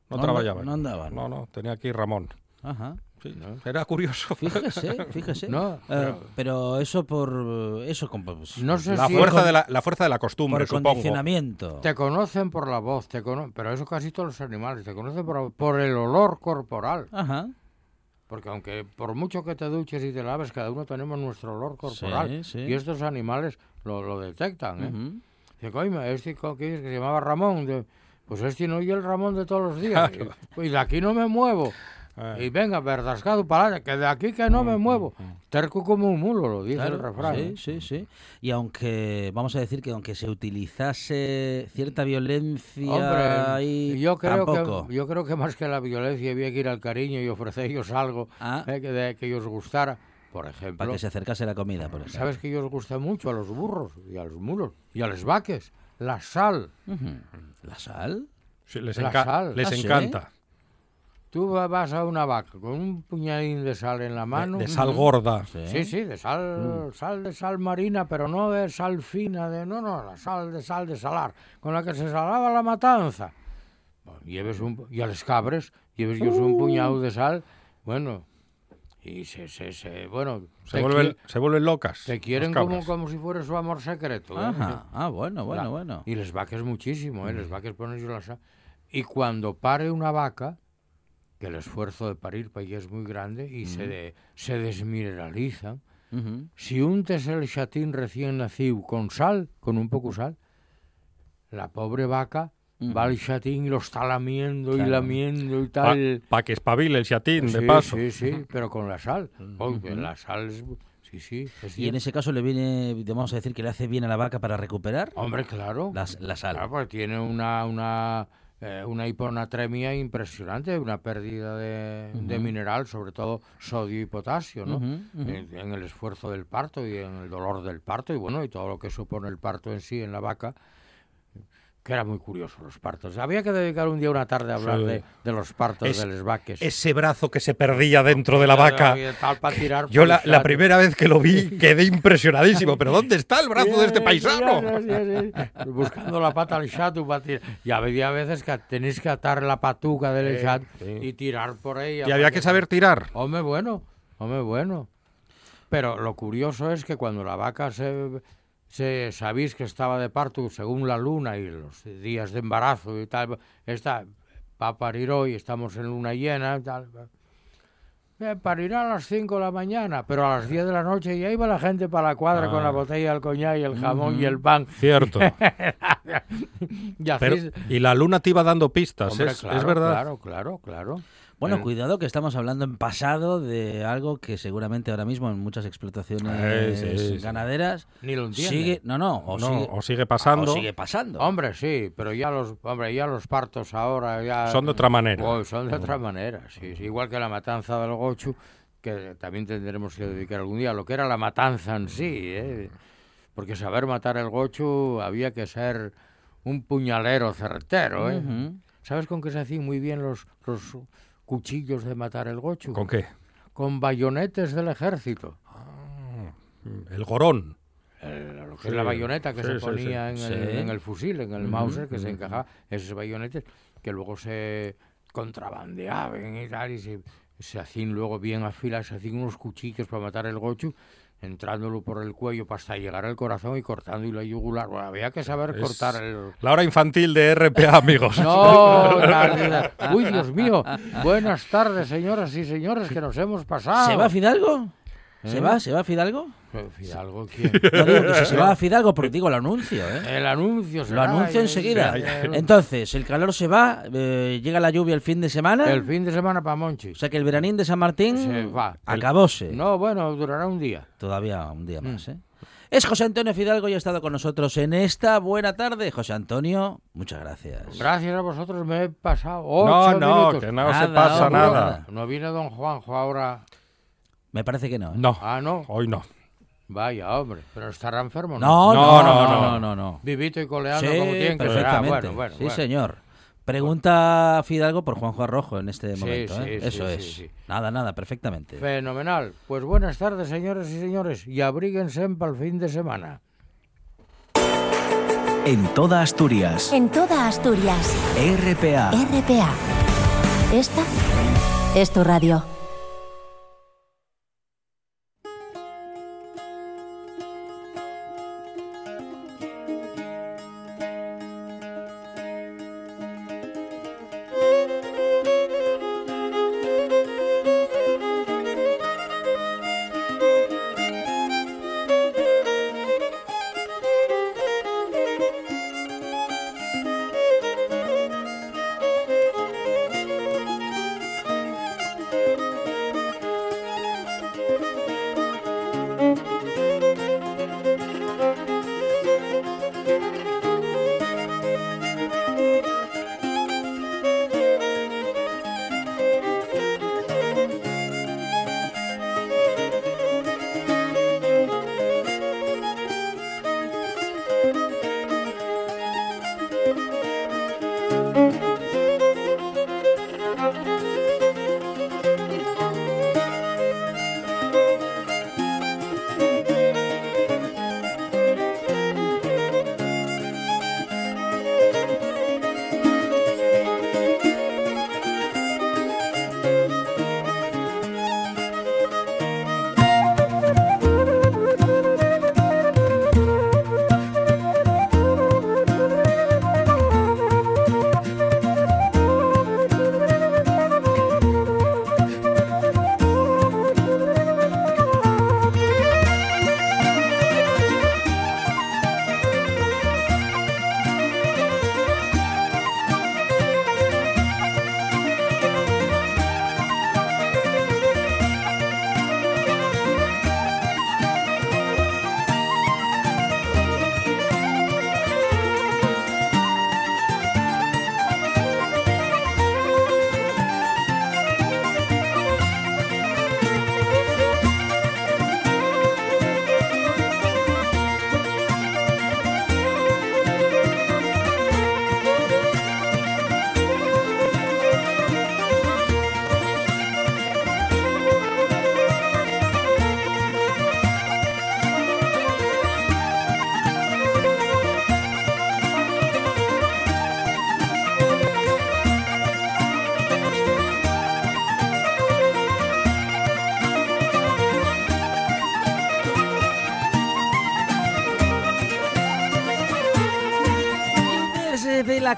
[SPEAKER 3] No,
[SPEAKER 1] No
[SPEAKER 2] trabajaban.
[SPEAKER 1] no andaban.
[SPEAKER 2] No, no. Tenía aquí Ramón.
[SPEAKER 1] Ajá.
[SPEAKER 2] Sí,
[SPEAKER 3] No.
[SPEAKER 2] Era curioso.
[SPEAKER 1] Fíjese, fíjese.
[SPEAKER 3] No,
[SPEAKER 1] Eh,
[SPEAKER 3] pero-
[SPEAKER 1] pero eso por eso con- pues,
[SPEAKER 3] no sé
[SPEAKER 2] La
[SPEAKER 3] si
[SPEAKER 2] fuerza, de la, la fuerza de la costumbre,
[SPEAKER 1] por
[SPEAKER 2] supongo.
[SPEAKER 1] condicionamiento.
[SPEAKER 3] te conocen por la voz, te cono- pero eso casi todos los animales, te conocen por, por el olor corporal.
[SPEAKER 1] Ajá.
[SPEAKER 3] Porque aunque por mucho que te duches y te laves, cada uno tenemos nuestro olor corporal.
[SPEAKER 1] Sí, sí.
[SPEAKER 3] Y estos animales lo, lo detectan, ¿eh? Dice, coño, este que, se llamaba Ramón. de- pues este no oye el Ramón de todos los días. Y, y de aquí no me muevo.
[SPEAKER 2] Ah.
[SPEAKER 3] Y venga, verdascado para que de aquí que no me muevo. Terco como un mulo, lo dice
[SPEAKER 1] Claro,
[SPEAKER 3] el refrán.
[SPEAKER 1] sí,
[SPEAKER 3] ¿eh?
[SPEAKER 1] sí, sí. Y aunque, vamos a decir que aunque se utilizase cierta violencia
[SPEAKER 3] Hombre,
[SPEAKER 1] ahí,
[SPEAKER 3] yo creo,
[SPEAKER 1] tampoco.
[SPEAKER 3] que, yo creo que más que la violencia había que ir al cariño y ofrecerles algo
[SPEAKER 1] Ah.
[SPEAKER 3] eh, que, de- que ellos gustara. Por ejemplo,
[SPEAKER 1] Para que se acercase la comida, por ejemplo.
[SPEAKER 3] ¿sabes que ellos gusta mucho a los burros y a los mulos y a los vaques? La sal.
[SPEAKER 1] ¿La sal?
[SPEAKER 2] Sí, les
[SPEAKER 3] La
[SPEAKER 2] enca-
[SPEAKER 3] sal.
[SPEAKER 2] les
[SPEAKER 1] Ah, ¿sí?
[SPEAKER 2] encanta.
[SPEAKER 3] Tú va- vas a una vaca con un puñadín de sal en la
[SPEAKER 2] De,
[SPEAKER 3] mano.
[SPEAKER 2] de sal gorda.
[SPEAKER 3] Sí, sí, de sal, sal de sal marina, pero no de sal fina, de no, no, la sal de sal de salar, con la que se salaba la matanza. Bueno, lleves un, y a los cabres, lleves ellos un puñado de sal, bueno, y se, se, se bueno,
[SPEAKER 2] Se vuelven,
[SPEAKER 3] qui-
[SPEAKER 2] se vuelven locas.
[SPEAKER 3] te
[SPEAKER 2] las
[SPEAKER 3] quieren como, como si fuera su amor secreto. ¿eh?
[SPEAKER 1] Ajá. Ah, bueno, bueno,
[SPEAKER 3] La-
[SPEAKER 1] bueno.
[SPEAKER 3] Y les vaques muchísimo, ¿eh? Les vaques ponen yo la sal. Y cuando pare una vaca, que el esfuerzo de parir para ella es muy grande y se, de- se desmineralizan, si untes el chatín recién nacido con sal, con un poco sal, la pobre vaca va al chatín y lo está lamiendo y lamiendo y tal.
[SPEAKER 2] Para que espabile el chatín, de
[SPEAKER 3] sí,
[SPEAKER 2] paso.
[SPEAKER 3] sí, sí, pero con la sal. Uy, que la sal es... Sí, sí, es
[SPEAKER 1] Y en ese caso le viene, vamos a decir que le hace bien a la vaca para recuperar
[SPEAKER 3] Hombre, claro.
[SPEAKER 1] la, la sal.
[SPEAKER 3] Claro, porque tiene una, una, eh, una hiponatremia impresionante, una pérdida de, de mineral, sobre todo sodio y potasio, ¿no? En el esfuerzo del parto y en el dolor del parto y bueno, y todo lo que supone el parto en sí en la vaca, que era muy curioso los partos. Había que dedicar un día una tarde a hablar
[SPEAKER 2] Sí.
[SPEAKER 3] de, de los partos
[SPEAKER 2] Es-
[SPEAKER 3] de los vaques.
[SPEAKER 2] Ese brazo que se perdía dentro de la vaca.
[SPEAKER 3] Tirar
[SPEAKER 2] Yo la, primera vez que lo vi quedé impresionadísimo. ¿Pero dónde está el brazo de este paisano?
[SPEAKER 3] Buscando la pata al chato para tirar. Y había veces que tenéis que atar la patuca del chat
[SPEAKER 2] sí.
[SPEAKER 3] y tirar por ella.
[SPEAKER 2] Y había que saber tirar.
[SPEAKER 3] Hombre, bueno, hombre, bueno. Pero lo curioso es que cuando la vaca se, se sabéis que estaba de parto según la luna y los días de embarazo y tal, está va a parir hoy, estamos en luna llena y tal. Eh, parirá a las 5 de la mañana, pero a las 10 de la noche ya iba la gente para la cuadra con la botella del coñac y el jamón y el pan.
[SPEAKER 2] Cierto.
[SPEAKER 3] Y así
[SPEAKER 2] Pero,
[SPEAKER 3] es-
[SPEAKER 2] y la luna te iba dando pistas,
[SPEAKER 3] Hombre,
[SPEAKER 2] es,
[SPEAKER 3] claro,
[SPEAKER 2] es verdad.
[SPEAKER 3] Claro, claro, claro.
[SPEAKER 1] Bueno,
[SPEAKER 3] El-
[SPEAKER 1] cuidado que estamos hablando en pasado de algo que seguramente ahora mismo en muchas explotaciones
[SPEAKER 2] Sí, sí, sí.
[SPEAKER 1] ganaderas
[SPEAKER 3] Ni lo
[SPEAKER 1] sigue, no, no, o,
[SPEAKER 2] No,
[SPEAKER 1] sigue,
[SPEAKER 2] o sigue pasando.
[SPEAKER 1] o sigue pasando.
[SPEAKER 3] Hombre, sí, pero ya los, hombre, ya los partos ahora ya
[SPEAKER 2] Son de otra manera.
[SPEAKER 3] Oh, son de otra manera, sí, igual que la matanza del Gochu, que también tendremos que dedicar algún día a lo que era la matanza en sí, ¿eh? porque saber matar el Gochu había que ser un puñalero certero, ¿eh? ¿Sabes con qué se hacían muy bien los, los cuchillos de matar el Gochu?
[SPEAKER 2] ¿Con qué?
[SPEAKER 3] Con bayonetes del ejército.
[SPEAKER 2] El gorón.
[SPEAKER 3] El- lo que
[SPEAKER 2] Sí,
[SPEAKER 3] es la bayoneta que
[SPEAKER 2] sí,
[SPEAKER 3] se
[SPEAKER 2] sí,
[SPEAKER 3] ponía En, el,
[SPEAKER 1] Sí.
[SPEAKER 3] en el fusil, en el Mauser, que se encajaba, esos bayonetes que luego se contrabandeaban y tal, y se, se hacían luego bien afilados, se hacían unos cuchillos para matar el gochu, entrándolo por el cuello para hasta llegar al corazón y cortando y la yugular. Bueno, había que saber
[SPEAKER 2] Es-
[SPEAKER 3] cortar el...
[SPEAKER 2] La hora infantil de RPA, amigos.
[SPEAKER 3] No. Uy, Dios mío. Buenas tardes, señoras y señores, que nos hemos pasado.
[SPEAKER 1] ¿Se va a ¿Se
[SPEAKER 3] ¿Eh?
[SPEAKER 1] va? ¿Se va a Fidalgo?
[SPEAKER 3] Fidalgo, ¿quién?
[SPEAKER 1] No digo que si se va a Fidalgo, porque digo, lo anuncio, ¿eh?
[SPEAKER 3] El anuncio
[SPEAKER 1] Lo
[SPEAKER 3] será,
[SPEAKER 1] anuncio enseguida.
[SPEAKER 3] el-
[SPEAKER 1] Entonces, el calor se va, eh, llega la lluvia el fin de semana,
[SPEAKER 3] El fin de semana para Monchi.
[SPEAKER 1] o sea que el veranín de San Martín
[SPEAKER 3] Se va.
[SPEAKER 1] acabóse.
[SPEAKER 3] No, bueno, durará un día.
[SPEAKER 1] Todavía un día más,
[SPEAKER 3] Mm.
[SPEAKER 1] ¿eh? Es José Antonio Fidalgo y ha estado con nosotros en esta buena tarde. José Antonio, muchas gracias.
[SPEAKER 3] Gracias a vosotros me he pasado
[SPEAKER 2] No,
[SPEAKER 3] ocho
[SPEAKER 2] no,
[SPEAKER 3] minutos.
[SPEAKER 2] que no se pasa nada.
[SPEAKER 3] No viene don Juanjo ahora.
[SPEAKER 1] Me parece que no. ¿eh?
[SPEAKER 2] No,
[SPEAKER 3] Ah, no.
[SPEAKER 2] hoy no.
[SPEAKER 3] Vaya, hombre. Pero estará enfermo,
[SPEAKER 1] No,
[SPEAKER 3] ¿no?
[SPEAKER 1] no,
[SPEAKER 2] No,
[SPEAKER 1] no,
[SPEAKER 2] no,
[SPEAKER 1] no,
[SPEAKER 2] no.
[SPEAKER 3] Vivito y coleando
[SPEAKER 1] Sí,
[SPEAKER 3] como tiene que ser. Ah,
[SPEAKER 1] perfectamente.
[SPEAKER 3] bueno, bueno,
[SPEAKER 1] sí,
[SPEAKER 3] bueno.
[SPEAKER 1] señor. Pregunta Fidalgo por Juanjo Arrojo en este
[SPEAKER 3] Sí,
[SPEAKER 1] momento. ¿eh?
[SPEAKER 3] sí,
[SPEAKER 1] Eso
[SPEAKER 3] sí,
[SPEAKER 1] es.
[SPEAKER 3] sí, sí.
[SPEAKER 1] Nada, nada, perfectamente.
[SPEAKER 3] Fenomenal. Pues buenas tardes, señores y señores. Y abríguense para el fin de semana.
[SPEAKER 4] En toda Asturias.
[SPEAKER 5] En toda Asturias.
[SPEAKER 4] RPA.
[SPEAKER 5] RPA. Esta es tu radio.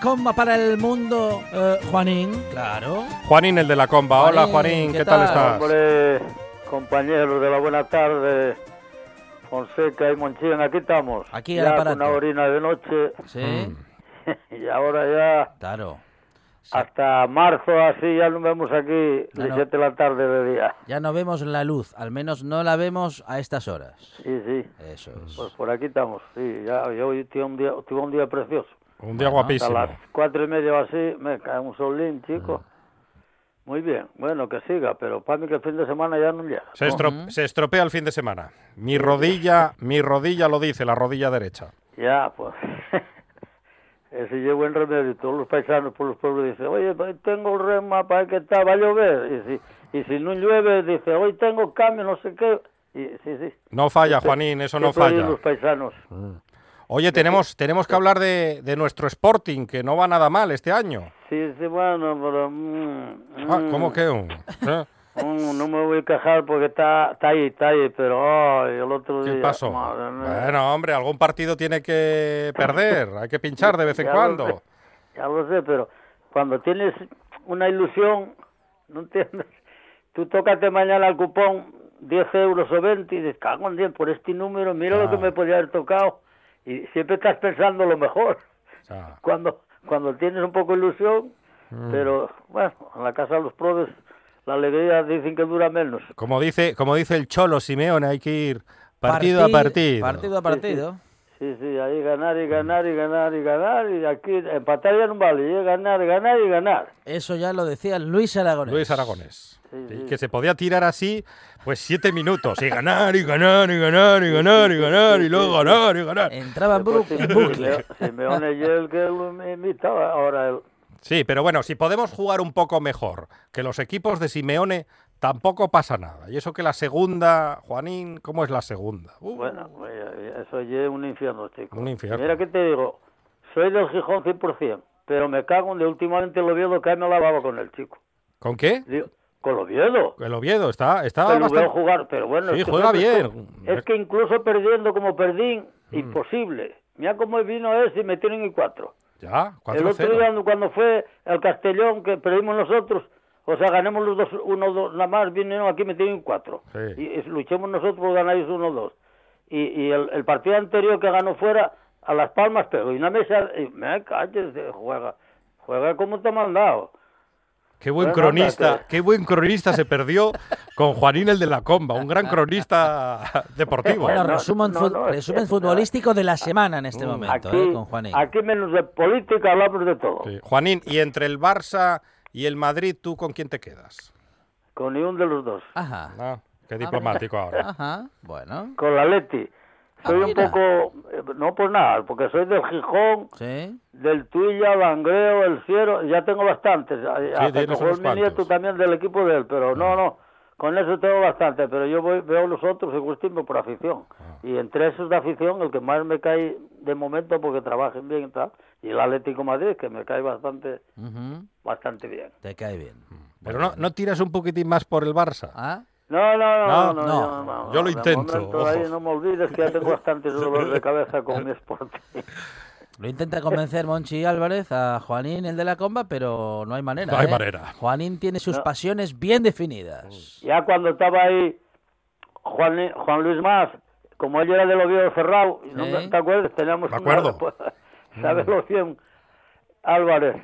[SPEAKER 1] Comba para el mundo, eh, Juanín. Claro.
[SPEAKER 2] Juanín, el de la comba. Hola,
[SPEAKER 1] Juanín, ¿qué
[SPEAKER 2] ¿qué, tal,
[SPEAKER 1] tal?
[SPEAKER 2] estás?
[SPEAKER 6] Hombre, compañeros de la buena tarde, Fonseca y Monchín, aquí estamos.
[SPEAKER 1] Aquí
[SPEAKER 6] ya con una orina de noche
[SPEAKER 1] Sí,
[SPEAKER 6] y ahora ya
[SPEAKER 1] claro. Sí.
[SPEAKER 6] hasta marzo así ya nos vemos aquí
[SPEAKER 1] Ya
[SPEAKER 6] de
[SPEAKER 1] no.
[SPEAKER 6] 7 de la tarde de día.
[SPEAKER 1] Ya no vemos la luz, al menos no la vemos a estas horas.
[SPEAKER 6] Sí, sí,
[SPEAKER 1] Eso es.
[SPEAKER 6] pues por aquí estamos. Sí, ya yo hoy tuve un día, tuve un día precioso.
[SPEAKER 2] Un día
[SPEAKER 1] Bueno,
[SPEAKER 6] A
[SPEAKER 2] guapísimo.
[SPEAKER 6] las cuatro y media o así me cae un solín, chico.
[SPEAKER 1] Mm.
[SPEAKER 6] Muy bien, bueno, que siga, pero para mí que el fin de semana ya no llega.
[SPEAKER 2] Se, estro- se estropea el fin de semana. Mi rodilla, mi rodilla lo dice, la rodilla derecha.
[SPEAKER 6] Ya, pues. Ese lleva buen remedio. Todos los paisanos por los pueblos dicen, oye, pues, tengo el rema para que está, va a llover. Y si, y si no llueve, dice, hoy tengo cambio, no sé qué. Y, sí, sí.
[SPEAKER 2] No falla, Juanín, eso no falla.
[SPEAKER 6] los paisanos.
[SPEAKER 2] Oye, tenemos, tenemos que hablar de, de nuestro Sporting, que no va nada mal este año.
[SPEAKER 6] Sí, sí, bueno, pero... mm,
[SPEAKER 2] Ah,
[SPEAKER 6] mm,
[SPEAKER 2] ¿Cómo que? ¿Eh?
[SPEAKER 6] no me voy a quejar porque está, está ahí, está ahí, pero el otro
[SPEAKER 2] ¿Qué
[SPEAKER 6] día...
[SPEAKER 2] pasó? Bueno, hombre, algún partido tiene que perder, hay que pinchar de vez en
[SPEAKER 6] Ya lo
[SPEAKER 2] cuando.
[SPEAKER 6] sé, Ya lo sé, pero cuando tienes una ilusión, no entiendes. Tú tócate mañana el cupón 10 euros o 20 y dices, cago en 10 por este número, mira lo que me podía haber tocado. Y siempre estás pensando lo mejor. Cuando cuando tienes un poco de ilusión,
[SPEAKER 2] Mm.
[SPEAKER 6] pero bueno, en la casa de los probes la alegría dicen que dura menos.
[SPEAKER 2] como dice, como dice el Cholo Simeone, hay que ir partido a
[SPEAKER 1] Parti-
[SPEAKER 2] partido.
[SPEAKER 1] Partido a partido.
[SPEAKER 6] Sí, sí, ahí ganar y ganar y ganar y ganar y aquí empatar ya no vale, y ganar, ganar y ganar.
[SPEAKER 1] Eso ya lo decía Luis Aragonés.
[SPEAKER 2] Luis Aragonés.
[SPEAKER 6] Sí,
[SPEAKER 2] que se podía tirar así, pues siete minutos. Y ganar, y ganar, y ganar, y ganar, y ganar, y luego ganar, y ganar.
[SPEAKER 1] Entraba en, bucle.
[SPEAKER 6] Simeo- Simeone y él que lo me invitaba, ahora él.
[SPEAKER 2] Sí, pero bueno, si podemos jugar un poco mejor que los equipos de Simeone, tampoco pasa nada. Y eso que la segunda, Juanín, ¿cómo es la segunda? Uh,
[SPEAKER 6] Bueno, pues, eso ya es un infierno, chico.
[SPEAKER 2] Un infierno.
[SPEAKER 6] Mira que te digo, soy del Gijón 100%, pero me cago en de últimamente el Oviedo que me lavaba con el chico.
[SPEAKER 2] ¿Con qué?
[SPEAKER 6] Digo, con el Oviedo.
[SPEAKER 2] El Oviedo está, está
[SPEAKER 6] veo
[SPEAKER 2] bastante...
[SPEAKER 6] jugar, pero bueno.
[SPEAKER 2] Sí,
[SPEAKER 6] es que
[SPEAKER 2] juega bien.
[SPEAKER 6] Es que incluso perdiendo como perdí, imposible. Mira cómo vino ese y me tienen en cuatro.
[SPEAKER 2] Ya,
[SPEAKER 6] El otro día
[SPEAKER 2] 4-0.
[SPEAKER 6] cuando fue el Castellón que perdimos nosotros, o sea, ganamos los dos, uno, dos, nada más, vinieron aquí y metieron cuatro.
[SPEAKER 2] Sí.
[SPEAKER 6] Y, y luchemos nosotros, ganáis uno, dos. Y, y el, el partido anterior que ganó fuera, a Las Palmas pegó. Y una mesa, y me calles, juega, juega como te ha mandado.
[SPEAKER 2] Qué buen
[SPEAKER 6] Bueno,
[SPEAKER 2] cronista, qué buen cronista se perdió con Juanín el de la Comba, un gran cronista deportivo.
[SPEAKER 1] Bueno,
[SPEAKER 6] no,
[SPEAKER 1] resumen,
[SPEAKER 6] no, no,
[SPEAKER 1] futbolístico de la semana en este momento,
[SPEAKER 6] Aquí,
[SPEAKER 1] eh, con Juanín.
[SPEAKER 6] aquí menos de política hablamos de todo.
[SPEAKER 2] Sí. Juanín, y entre el Barça y el Madrid, ¿tú con quién te quedas?
[SPEAKER 6] Con ni un de los dos.
[SPEAKER 1] Ajá.
[SPEAKER 2] Ah, qué diplomático ahora.
[SPEAKER 1] Ajá. Bueno.
[SPEAKER 6] Con la Leti.
[SPEAKER 1] Ah,
[SPEAKER 6] Soy un poco, eh, no por nada, porque soy del Gijón,
[SPEAKER 1] Sí.
[SPEAKER 6] del Tuilla, Langreo, el Ciero, ya tengo bastantes. A- Hasta que fue mi nieto también del equipo de él, pero no, no, con eso tengo bastante, pero yo voy, veo los otros y gusto por afición.
[SPEAKER 2] Ah.
[SPEAKER 6] Y entre esos de afición, el que más me cae de momento porque trabajen bien y tal, y el Atlético Madrid, que me cae bastante, bastante bien.
[SPEAKER 1] Te cae bien.
[SPEAKER 2] Pero no, no tiras un poquitín más por el Barça.
[SPEAKER 1] Ah,
[SPEAKER 6] No, no, no,
[SPEAKER 2] No,
[SPEAKER 6] no,
[SPEAKER 1] no,
[SPEAKER 6] yo,
[SPEAKER 2] yo lo intento,
[SPEAKER 6] momento no me olvides que ya tengo bastantes dolores de cabeza con mi Sporting.
[SPEAKER 1] Lo intenta convencer Monchi Álvarez a Juanín, el de la comba, pero no hay manera.
[SPEAKER 2] No hay
[SPEAKER 1] ¿eh?
[SPEAKER 2] manera.
[SPEAKER 1] Juanín tiene sus
[SPEAKER 6] No.
[SPEAKER 1] pasiones bien definidas.
[SPEAKER 6] Ya cuando estaba ahí Juan, Juan Luis Más, como él era del Oviedo cerrado, y no
[SPEAKER 1] Sí.
[SPEAKER 6] me- ¿te acuerdas? Teníamos
[SPEAKER 2] Me
[SPEAKER 6] una-
[SPEAKER 2] acuerdo.
[SPEAKER 6] pues, ¿Sabes lo bien? Álvarez.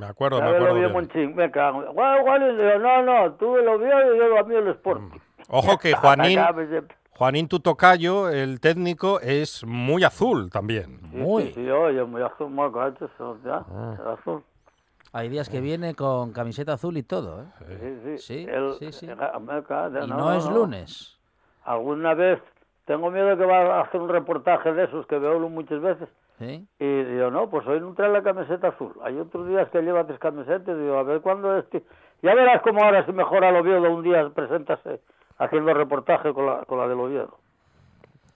[SPEAKER 2] Me acuerdo, me
[SPEAKER 6] ¿Sabes lo
[SPEAKER 2] acuerdo.
[SPEAKER 6] bien,
[SPEAKER 2] bien.
[SPEAKER 6] Monchín? Me cago. No, no, tú el Oviedo y yo a mí el Sporting.
[SPEAKER 2] Ojo que Juanín,
[SPEAKER 6] Acá, siempre.
[SPEAKER 2] Juanín tu tocayo, el técnico, es muy azul también.
[SPEAKER 6] Sí,
[SPEAKER 1] Muy.
[SPEAKER 6] Sí, sí, oye, muy azul, muy gacho, eso, ya,
[SPEAKER 2] Ah.
[SPEAKER 6] azul.
[SPEAKER 1] Hay días que viene con camiseta azul y todo, ¿eh?
[SPEAKER 6] Sí, sí.
[SPEAKER 1] Sí,
[SPEAKER 6] Él-
[SPEAKER 1] sí, sí.
[SPEAKER 6] me cago,
[SPEAKER 1] Y no, es lunes.
[SPEAKER 6] Alguna vez, tengo miedo que va a hacer un reportaje de esos que veo muchas veces.
[SPEAKER 1] ¿Sí?
[SPEAKER 6] Y digo, no, pues hoy no trae la camiseta azul. Hay otros días que lleva tres camisetas. Digo, a ver cuándo este. Ya verás cómo ahora se mejora el Oviedo. Un día preséntase haciendo reportaje con la, con la del Oviedo.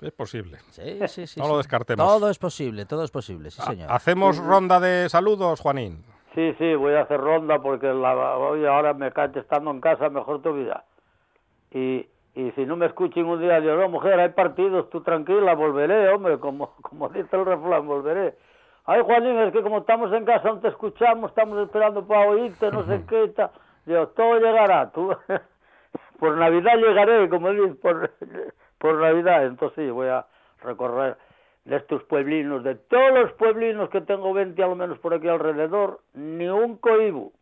[SPEAKER 2] Es posible.
[SPEAKER 1] Sí, sí, sí.
[SPEAKER 2] No
[SPEAKER 1] sí.
[SPEAKER 2] lo descartemos.
[SPEAKER 1] Todo es posible, todo es posible, sí, señor.
[SPEAKER 2] ¿Hacemos ronda de saludos, Juanín?
[SPEAKER 6] Sí, sí, voy a hacer ronda porque la, hoy ahora me cae estando en casa mejor todavía. Y, y si no me escuchen un día, digo, no, mujer, hay partidos, tú tranquila, volveré, hombre, como, como dice el refrán, volveré. ay Juanín, es que como estamos en casa no te escuchamos, estamos esperando para oírte, no sé qué, tal. Digo, todo llegará, tú, por Navidad llegaré, como dices, por, por Navidad, entonces sí, voy a recorrer de estos pueblinos, de todos los pueblinos que tengo 20 a lo menos por aquí alrededor, ni un coibu,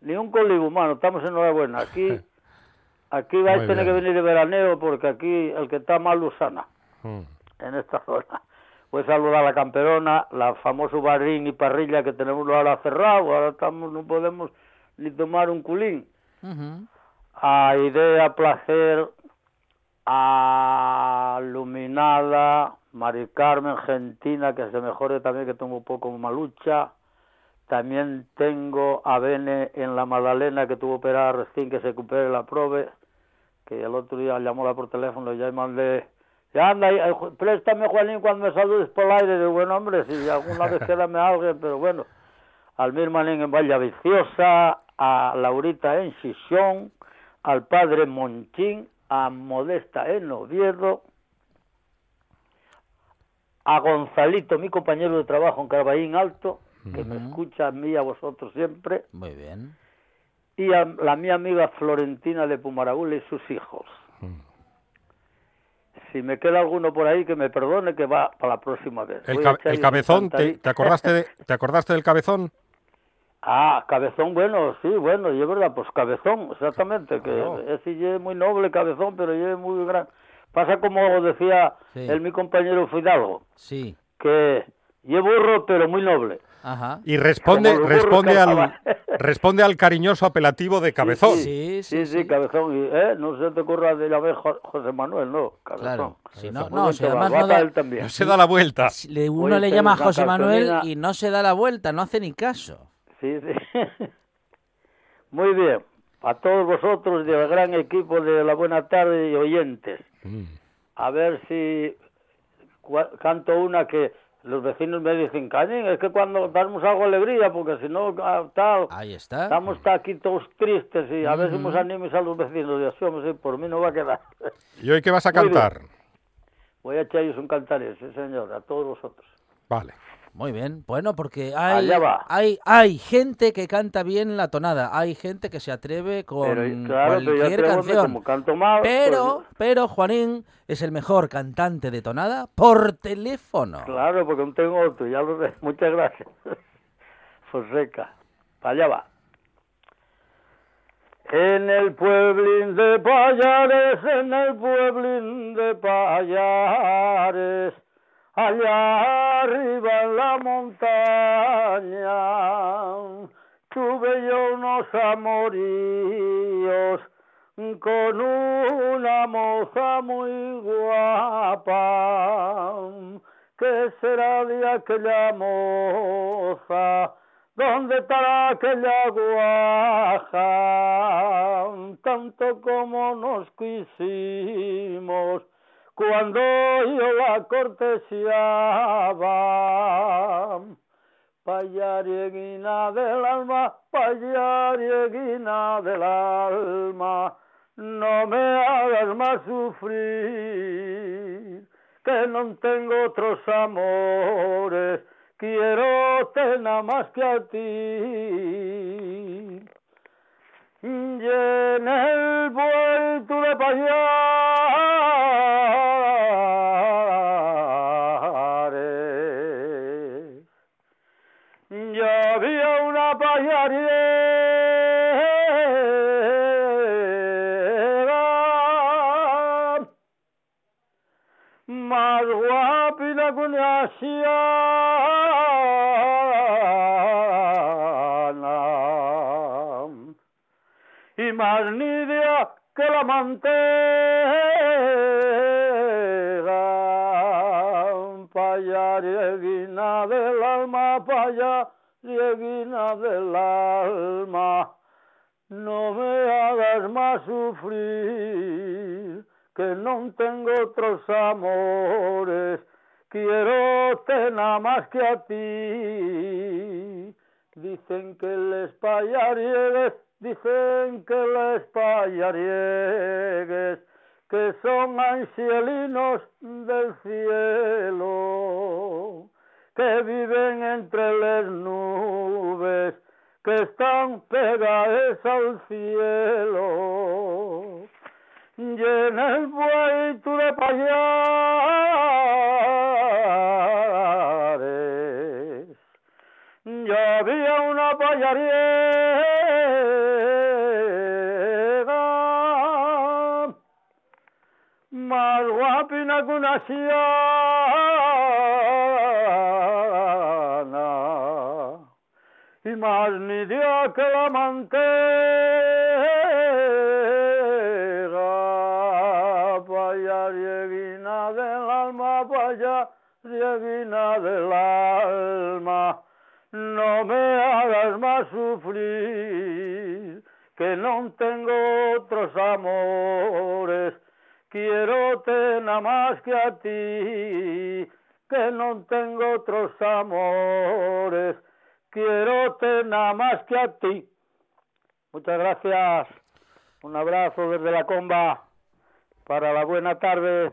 [SPEAKER 6] ni un colibu, mano, estamos enhorabuena, aquí, aquí vais a tener que venir de veraneo porque aquí el que está mal lo sana
[SPEAKER 2] Mm.
[SPEAKER 6] en esta zona. Voy a saludar a la camperona, la famoso barín y parrilla que tenemos ahora cerrado, ahora estamos, no podemos ni tomar un culín. A Idea Placer, a Luminada, Mari Carmen Gentina, que se mejore también, que tengo un poco malucha. También tengo a Bene en la Magdalena, que tuvo operada recién, que se recupere la prove, que el otro día llamóla por teléfono, ya mandé, ya anda, eh, préstame Juanín cuando me saludes por el aire, de buen hombre, si alguna vez quédame algo, pero bueno, al Mirmanín en Valla Viciosa, a Laurita en Sisión, al padre Monchín, a Modesta en Oviedo, a Gonzalito, mi compañero de trabajo en Carbaín Alto, que me escucha a mí y a vosotros siempre,
[SPEAKER 1] Muy bien.
[SPEAKER 6] Y a la mi amiga Florentina de Pumaragul y sus hijos. Si me queda alguno por ahí, que me perdone, que va para la próxima vez.
[SPEAKER 2] El, ca- el cabezón, ¿te, acordaste de- ¿te acordaste del cabezón?
[SPEAKER 6] Ah, cabezón, bueno, sí, bueno, y es verdad, pues cabezón, exactamente, que
[SPEAKER 2] Claro.
[SPEAKER 6] es muy noble cabezón, pero es muy gran. Pasa como decía
[SPEAKER 1] Sí.
[SPEAKER 6] el mi compañero Fidalgo,
[SPEAKER 1] Sí.
[SPEAKER 6] que es burro, pero muy noble.
[SPEAKER 1] Ajá.
[SPEAKER 2] Y responde, responde, al, responde al cariñoso apelativo de cabezón.
[SPEAKER 1] Sí, sí,
[SPEAKER 6] Sí, sí,
[SPEAKER 1] sí.
[SPEAKER 6] cabezón, y, ¿eh? no se te ocurra de llamar Jo- José Manuel, no, cabezón.
[SPEAKER 1] Claro. Si no, no, si además no da-.
[SPEAKER 2] No se da la vuelta.
[SPEAKER 1] Uno
[SPEAKER 6] Oye,
[SPEAKER 1] le llama a José Manuel y no se da la vuelta, no hace ni caso.
[SPEAKER 6] Sí, sí. Muy bien. A todos vosotros del gran equipo de la buena tarde y oyentes.
[SPEAKER 2] Mm.
[SPEAKER 6] A ver si canto una que los vecinos me dicen, Cañín, es que cuando damos algo alegría, porque si no, ah, tal,
[SPEAKER 1] Ahí está.
[SPEAKER 6] estamos ta- aquí todos tristes y a ver si nos animes a los vecinos. Y así, hombre, sí, por mí no va a quedar.
[SPEAKER 2] ¿Y hoy qué vas a
[SPEAKER 6] Muy bien.
[SPEAKER 2] cantar?
[SPEAKER 6] Voy a echarles un cantar, sí, señor, a todos vosotros.
[SPEAKER 2] Vale.
[SPEAKER 1] Muy bien. Bueno, porque hay, hay, hay gente que canta bien la tonada. Hay gente que se atreve con
[SPEAKER 6] Pero claro,
[SPEAKER 1] cualquier canción.
[SPEAKER 6] como canto mal,
[SPEAKER 1] Pero,
[SPEAKER 6] pues,
[SPEAKER 1] pero Juanín es el mejor cantante de tonada por teléfono.
[SPEAKER 6] Claro, porque no tengo otro, ya lo sé. Muchas gracias. Fonseca. Allá va. En el pueblín de Payares, en el pueblín de Payares, allá arriba en la montaña, tuve yo unos amoríos con una moza muy guapa. ¿Qué será de aquella moza? ¿Dónde estará aquella guaja? Tanto como nos quisimos cuando yo la cortesiaba. Payarieguina del alma, payarieguina del alma, no me hagas más sufrir, que no tengo otros amores, quiero tener más que a ti. Y en el puerto de Payares, anciana. Y más nidia que la mantega. Payarieguina del alma, payarieguina del alma, no me hagas más sufrir, que no tengo otros amores, quiero tener más que a ti. Dicen que les payariegues, dicen que les payariegues, que son angelinos del cielo, que viven entre las nubes que están pegadas al cielo. En el bueito de payares. Ya había una payariega. Más guapina que una siana. Y más nidia que la mantega alma payarieguina del alma no me hagas más sufrir que no tengo otros amores quiero nada más que a ti, que no tengo otros amores, quiero nada más que a ti. Muchas gracias, un abrazo desde la comba para la buena tarde.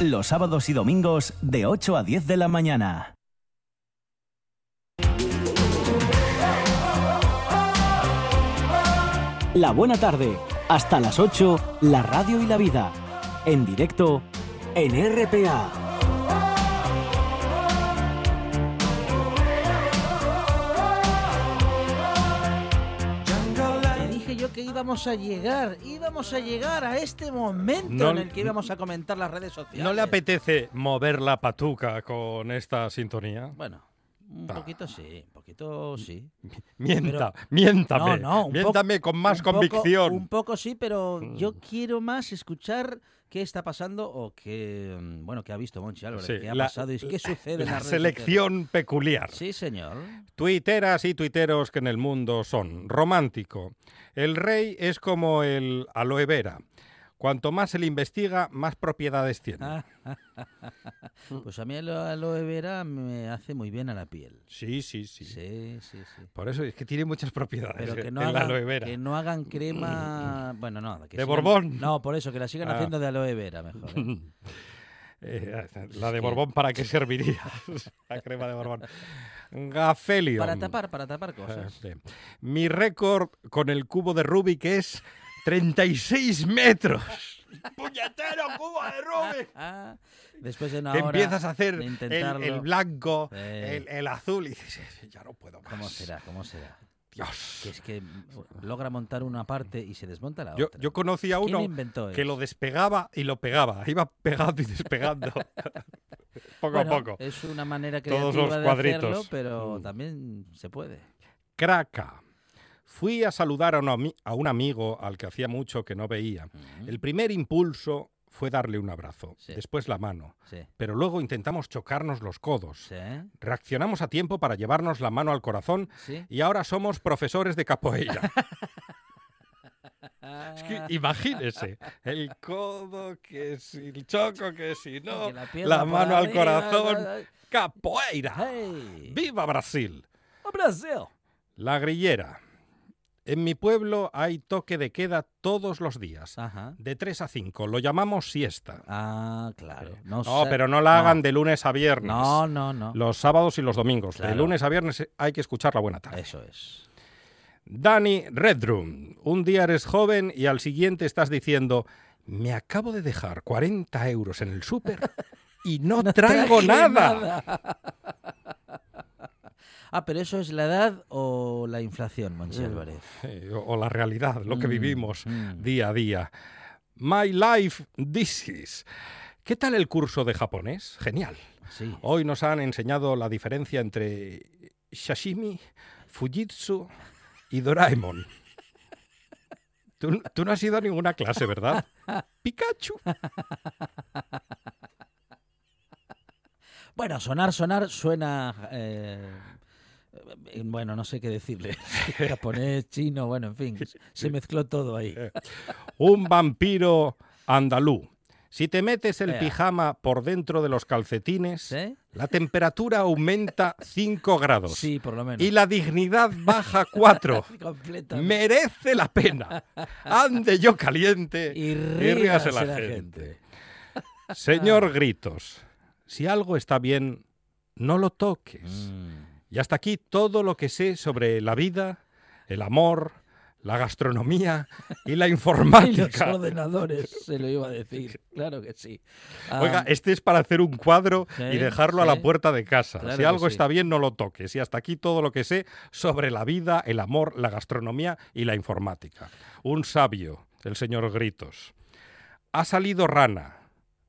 [SPEAKER 4] Los sábados y domingos de 8 a 10 de la mañana. La buena tarde. Hasta las 8, la radio y la vida. En directo en RPA.
[SPEAKER 1] Que íbamos a llegar, íbamos a llegar a este momento
[SPEAKER 2] No-
[SPEAKER 1] en el que íbamos a comentar las redes sociales.
[SPEAKER 2] ¿No le apetece mover la patuca con esta sintonía?
[SPEAKER 1] Bueno, un poquito sí, un poquito sí.
[SPEAKER 2] Mienta,
[SPEAKER 1] pero-
[SPEAKER 2] miéntame.
[SPEAKER 1] No, no, un poco-
[SPEAKER 2] miéntame con más
[SPEAKER 1] un poco-
[SPEAKER 2] convicción.
[SPEAKER 1] un poco sí, pero yo
[SPEAKER 2] Mm.
[SPEAKER 1] quiero más escuchar qué está pasando o qué, mm, bueno, qué ha visto Monchi Álvarez,
[SPEAKER 2] Sí,
[SPEAKER 1] qué ha
[SPEAKER 2] la-
[SPEAKER 1] pasado y qué sucede en
[SPEAKER 2] La selección peculiar.
[SPEAKER 1] Sí, señor.
[SPEAKER 2] Tuiteras y tuiteros que en el mundo son. Romántico. El rey es como el aloe vera. Cuanto más se le investiga, más propiedades tiene.
[SPEAKER 1] Ah. Pues a mí el aloe vera me hace muy bien a la piel.
[SPEAKER 2] Sí, sí, sí.
[SPEAKER 1] Sí, sí, sí.
[SPEAKER 2] Por eso es que tiene muchas propiedades
[SPEAKER 1] Pero que
[SPEAKER 2] el
[SPEAKER 1] no, hagan,
[SPEAKER 2] aloe vera.
[SPEAKER 1] que no hagan crema. Bueno, no. que
[SPEAKER 2] ¿De
[SPEAKER 1] sigan-
[SPEAKER 2] Borbón?
[SPEAKER 1] No, por eso, que la sigan
[SPEAKER 2] Ah.
[SPEAKER 1] haciendo de aloe vera mejor. ¿eh?
[SPEAKER 2] Eh, la de Borbón, ¿para qué serviría? la crema de Borbón. Gafelio.
[SPEAKER 1] Para tapar, para tapar cosas.
[SPEAKER 2] Sí. Mi récord con el cubo de Rubik es 36 metros. ¡Puñetero cubo de Rubik!
[SPEAKER 1] Ah, después de una hora
[SPEAKER 2] empiezas a hacer el, el blanco,
[SPEAKER 1] Sí.
[SPEAKER 2] el, el azul y dices, ya no puedo más.
[SPEAKER 1] ¿Cómo será? ¿Cómo será?
[SPEAKER 2] Dios.
[SPEAKER 1] Que es que logra montar una parte y se desmonta la
[SPEAKER 2] Yo,
[SPEAKER 1] otra.
[SPEAKER 2] yo conocí a
[SPEAKER 1] ¿Quién
[SPEAKER 2] uno
[SPEAKER 1] inventó
[SPEAKER 2] que lo despegaba y lo pegaba. Iba pegando y despegando. poco
[SPEAKER 1] Bueno,
[SPEAKER 2] a poco.
[SPEAKER 1] Es una manera
[SPEAKER 2] Todos
[SPEAKER 1] creativa
[SPEAKER 2] los
[SPEAKER 1] de
[SPEAKER 2] cuadritos.
[SPEAKER 1] hacerlo, pero
[SPEAKER 2] Mm.
[SPEAKER 1] también se puede.
[SPEAKER 2] Craca. Fui a saludar a un, ami- a un amigo al que hacía mucho que no veía. El primer impulso fue darle un abrazo,
[SPEAKER 1] Sí.
[SPEAKER 2] después la mano.
[SPEAKER 1] Sí.
[SPEAKER 2] Pero luego intentamos chocarnos los codos.
[SPEAKER 1] Sí.
[SPEAKER 2] Reaccionamos a tiempo para llevarnos la mano al corazón y ahora somos profesores de capoeira. Es que imagínese, el codo, que si el choco, que si no,
[SPEAKER 1] la
[SPEAKER 2] mano al
[SPEAKER 1] arriba,
[SPEAKER 2] corazón, capoeira.
[SPEAKER 1] ¡Hey!
[SPEAKER 2] ¡Viva Brasil!
[SPEAKER 1] ¡Oh, Brasil!
[SPEAKER 2] La grillera. En mi pueblo hay toque de queda todos los días,
[SPEAKER 1] Ajá.
[SPEAKER 2] de 3 a 5. Lo llamamos siesta.
[SPEAKER 1] Ah, claro. No,
[SPEAKER 2] No,
[SPEAKER 1] sé-
[SPEAKER 2] pero no la
[SPEAKER 1] no.
[SPEAKER 2] hagan de lunes a viernes.
[SPEAKER 1] No, no, no.
[SPEAKER 2] Los sábados y los domingos. De lunes a viernes hay que escuchar la buena tarde.
[SPEAKER 1] Eso es.
[SPEAKER 2] Dani Redrum, un día eres joven y al siguiente estás diciendo, me acabo de dejar 40 euros en el súper y no, traigo
[SPEAKER 1] traje
[SPEAKER 2] nada.
[SPEAKER 1] Ah, pero eso es la edad o la inflación, Monchi Álvarez.
[SPEAKER 2] Eh, o, o la realidad, lo que
[SPEAKER 1] Mm,
[SPEAKER 2] vivimos
[SPEAKER 1] mm.
[SPEAKER 2] día a día. My life, this is. ¿Qué tal el curso de japonés? Genial.
[SPEAKER 1] Sí.
[SPEAKER 2] Hoy nos han enseñado la diferencia entre sashimi, fujitsu y Doraemon. Tú, tú no has ido a ninguna clase, ¿verdad? Pikachu.
[SPEAKER 1] Bueno, sonar, sonar suena... eh, bueno, no sé qué decirle. Japonés, chino, bueno, en fin. Se mezcló todo ahí.
[SPEAKER 2] Un vampiro andalú. Si te metes el pijama por dentro de los calcetines, la temperatura aumenta 5 grados.
[SPEAKER 1] Sí, por lo menos.
[SPEAKER 2] Y la dignidad baja 4.
[SPEAKER 1] Completamente.
[SPEAKER 2] Merece la pena. Ande yo caliente
[SPEAKER 1] Y
[SPEAKER 2] ríase la,
[SPEAKER 1] la
[SPEAKER 2] gente. Señor Gritos, si algo está bien, no lo toques.
[SPEAKER 1] Mm.
[SPEAKER 2] Y hasta aquí todo lo que sé sobre la vida, el amor, la gastronomía y la
[SPEAKER 1] Y los
[SPEAKER 2] informática.
[SPEAKER 1] ordenadores, se lo iba a decir. Claro que sí.
[SPEAKER 2] Oiga,
[SPEAKER 1] Ah,
[SPEAKER 2] este es para hacer un cuadro
[SPEAKER 1] Sí,
[SPEAKER 2] y dejarlo a la puerta de casa.
[SPEAKER 1] Claro
[SPEAKER 2] si algo
[SPEAKER 1] sí.
[SPEAKER 2] está bien, no lo toques. Y hasta aquí todo lo que sé sobre la vida, el amor, la gastronomía y la informática. Un sabio, el señor Gritos. Ha salido rana.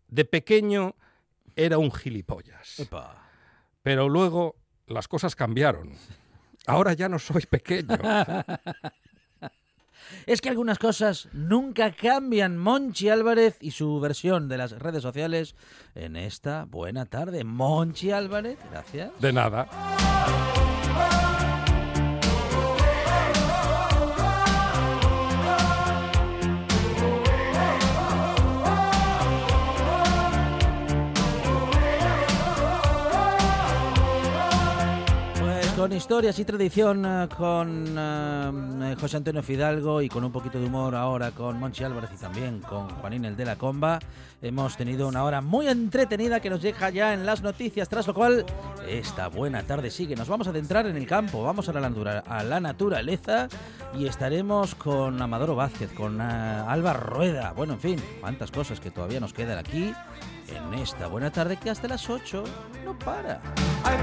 [SPEAKER 2] De pequeño era un gilipollas.
[SPEAKER 1] epa.
[SPEAKER 2] Pero luego las cosas cambiaron. Ahora ya no soy pequeño.
[SPEAKER 1] Es que algunas cosas nunca cambian. Monchi Álvarez y su versión de las redes sociales en esta buena tarde. Monchi Álvarez, gracias.
[SPEAKER 2] De nada.
[SPEAKER 1] Con historias y tradición, eh, con eh, José Antonio Fidalgo y con un poquito de humor ahora con Monchi Álvarez y también con Juanín el de la Comba, hemos tenido una hora muy entretenida que nos deja ya en las noticias, tras lo cual esta buena tarde sigue. Nos vamos a adentrar en el campo, vamos a la, a la naturaleza y estaremos con Amadoro Vázquez, con eh, Alba Rueda, bueno, en fin, cuántas cosas que todavía nos quedan aquí en esta buena tarde que hasta las 8 no para.
[SPEAKER 7] I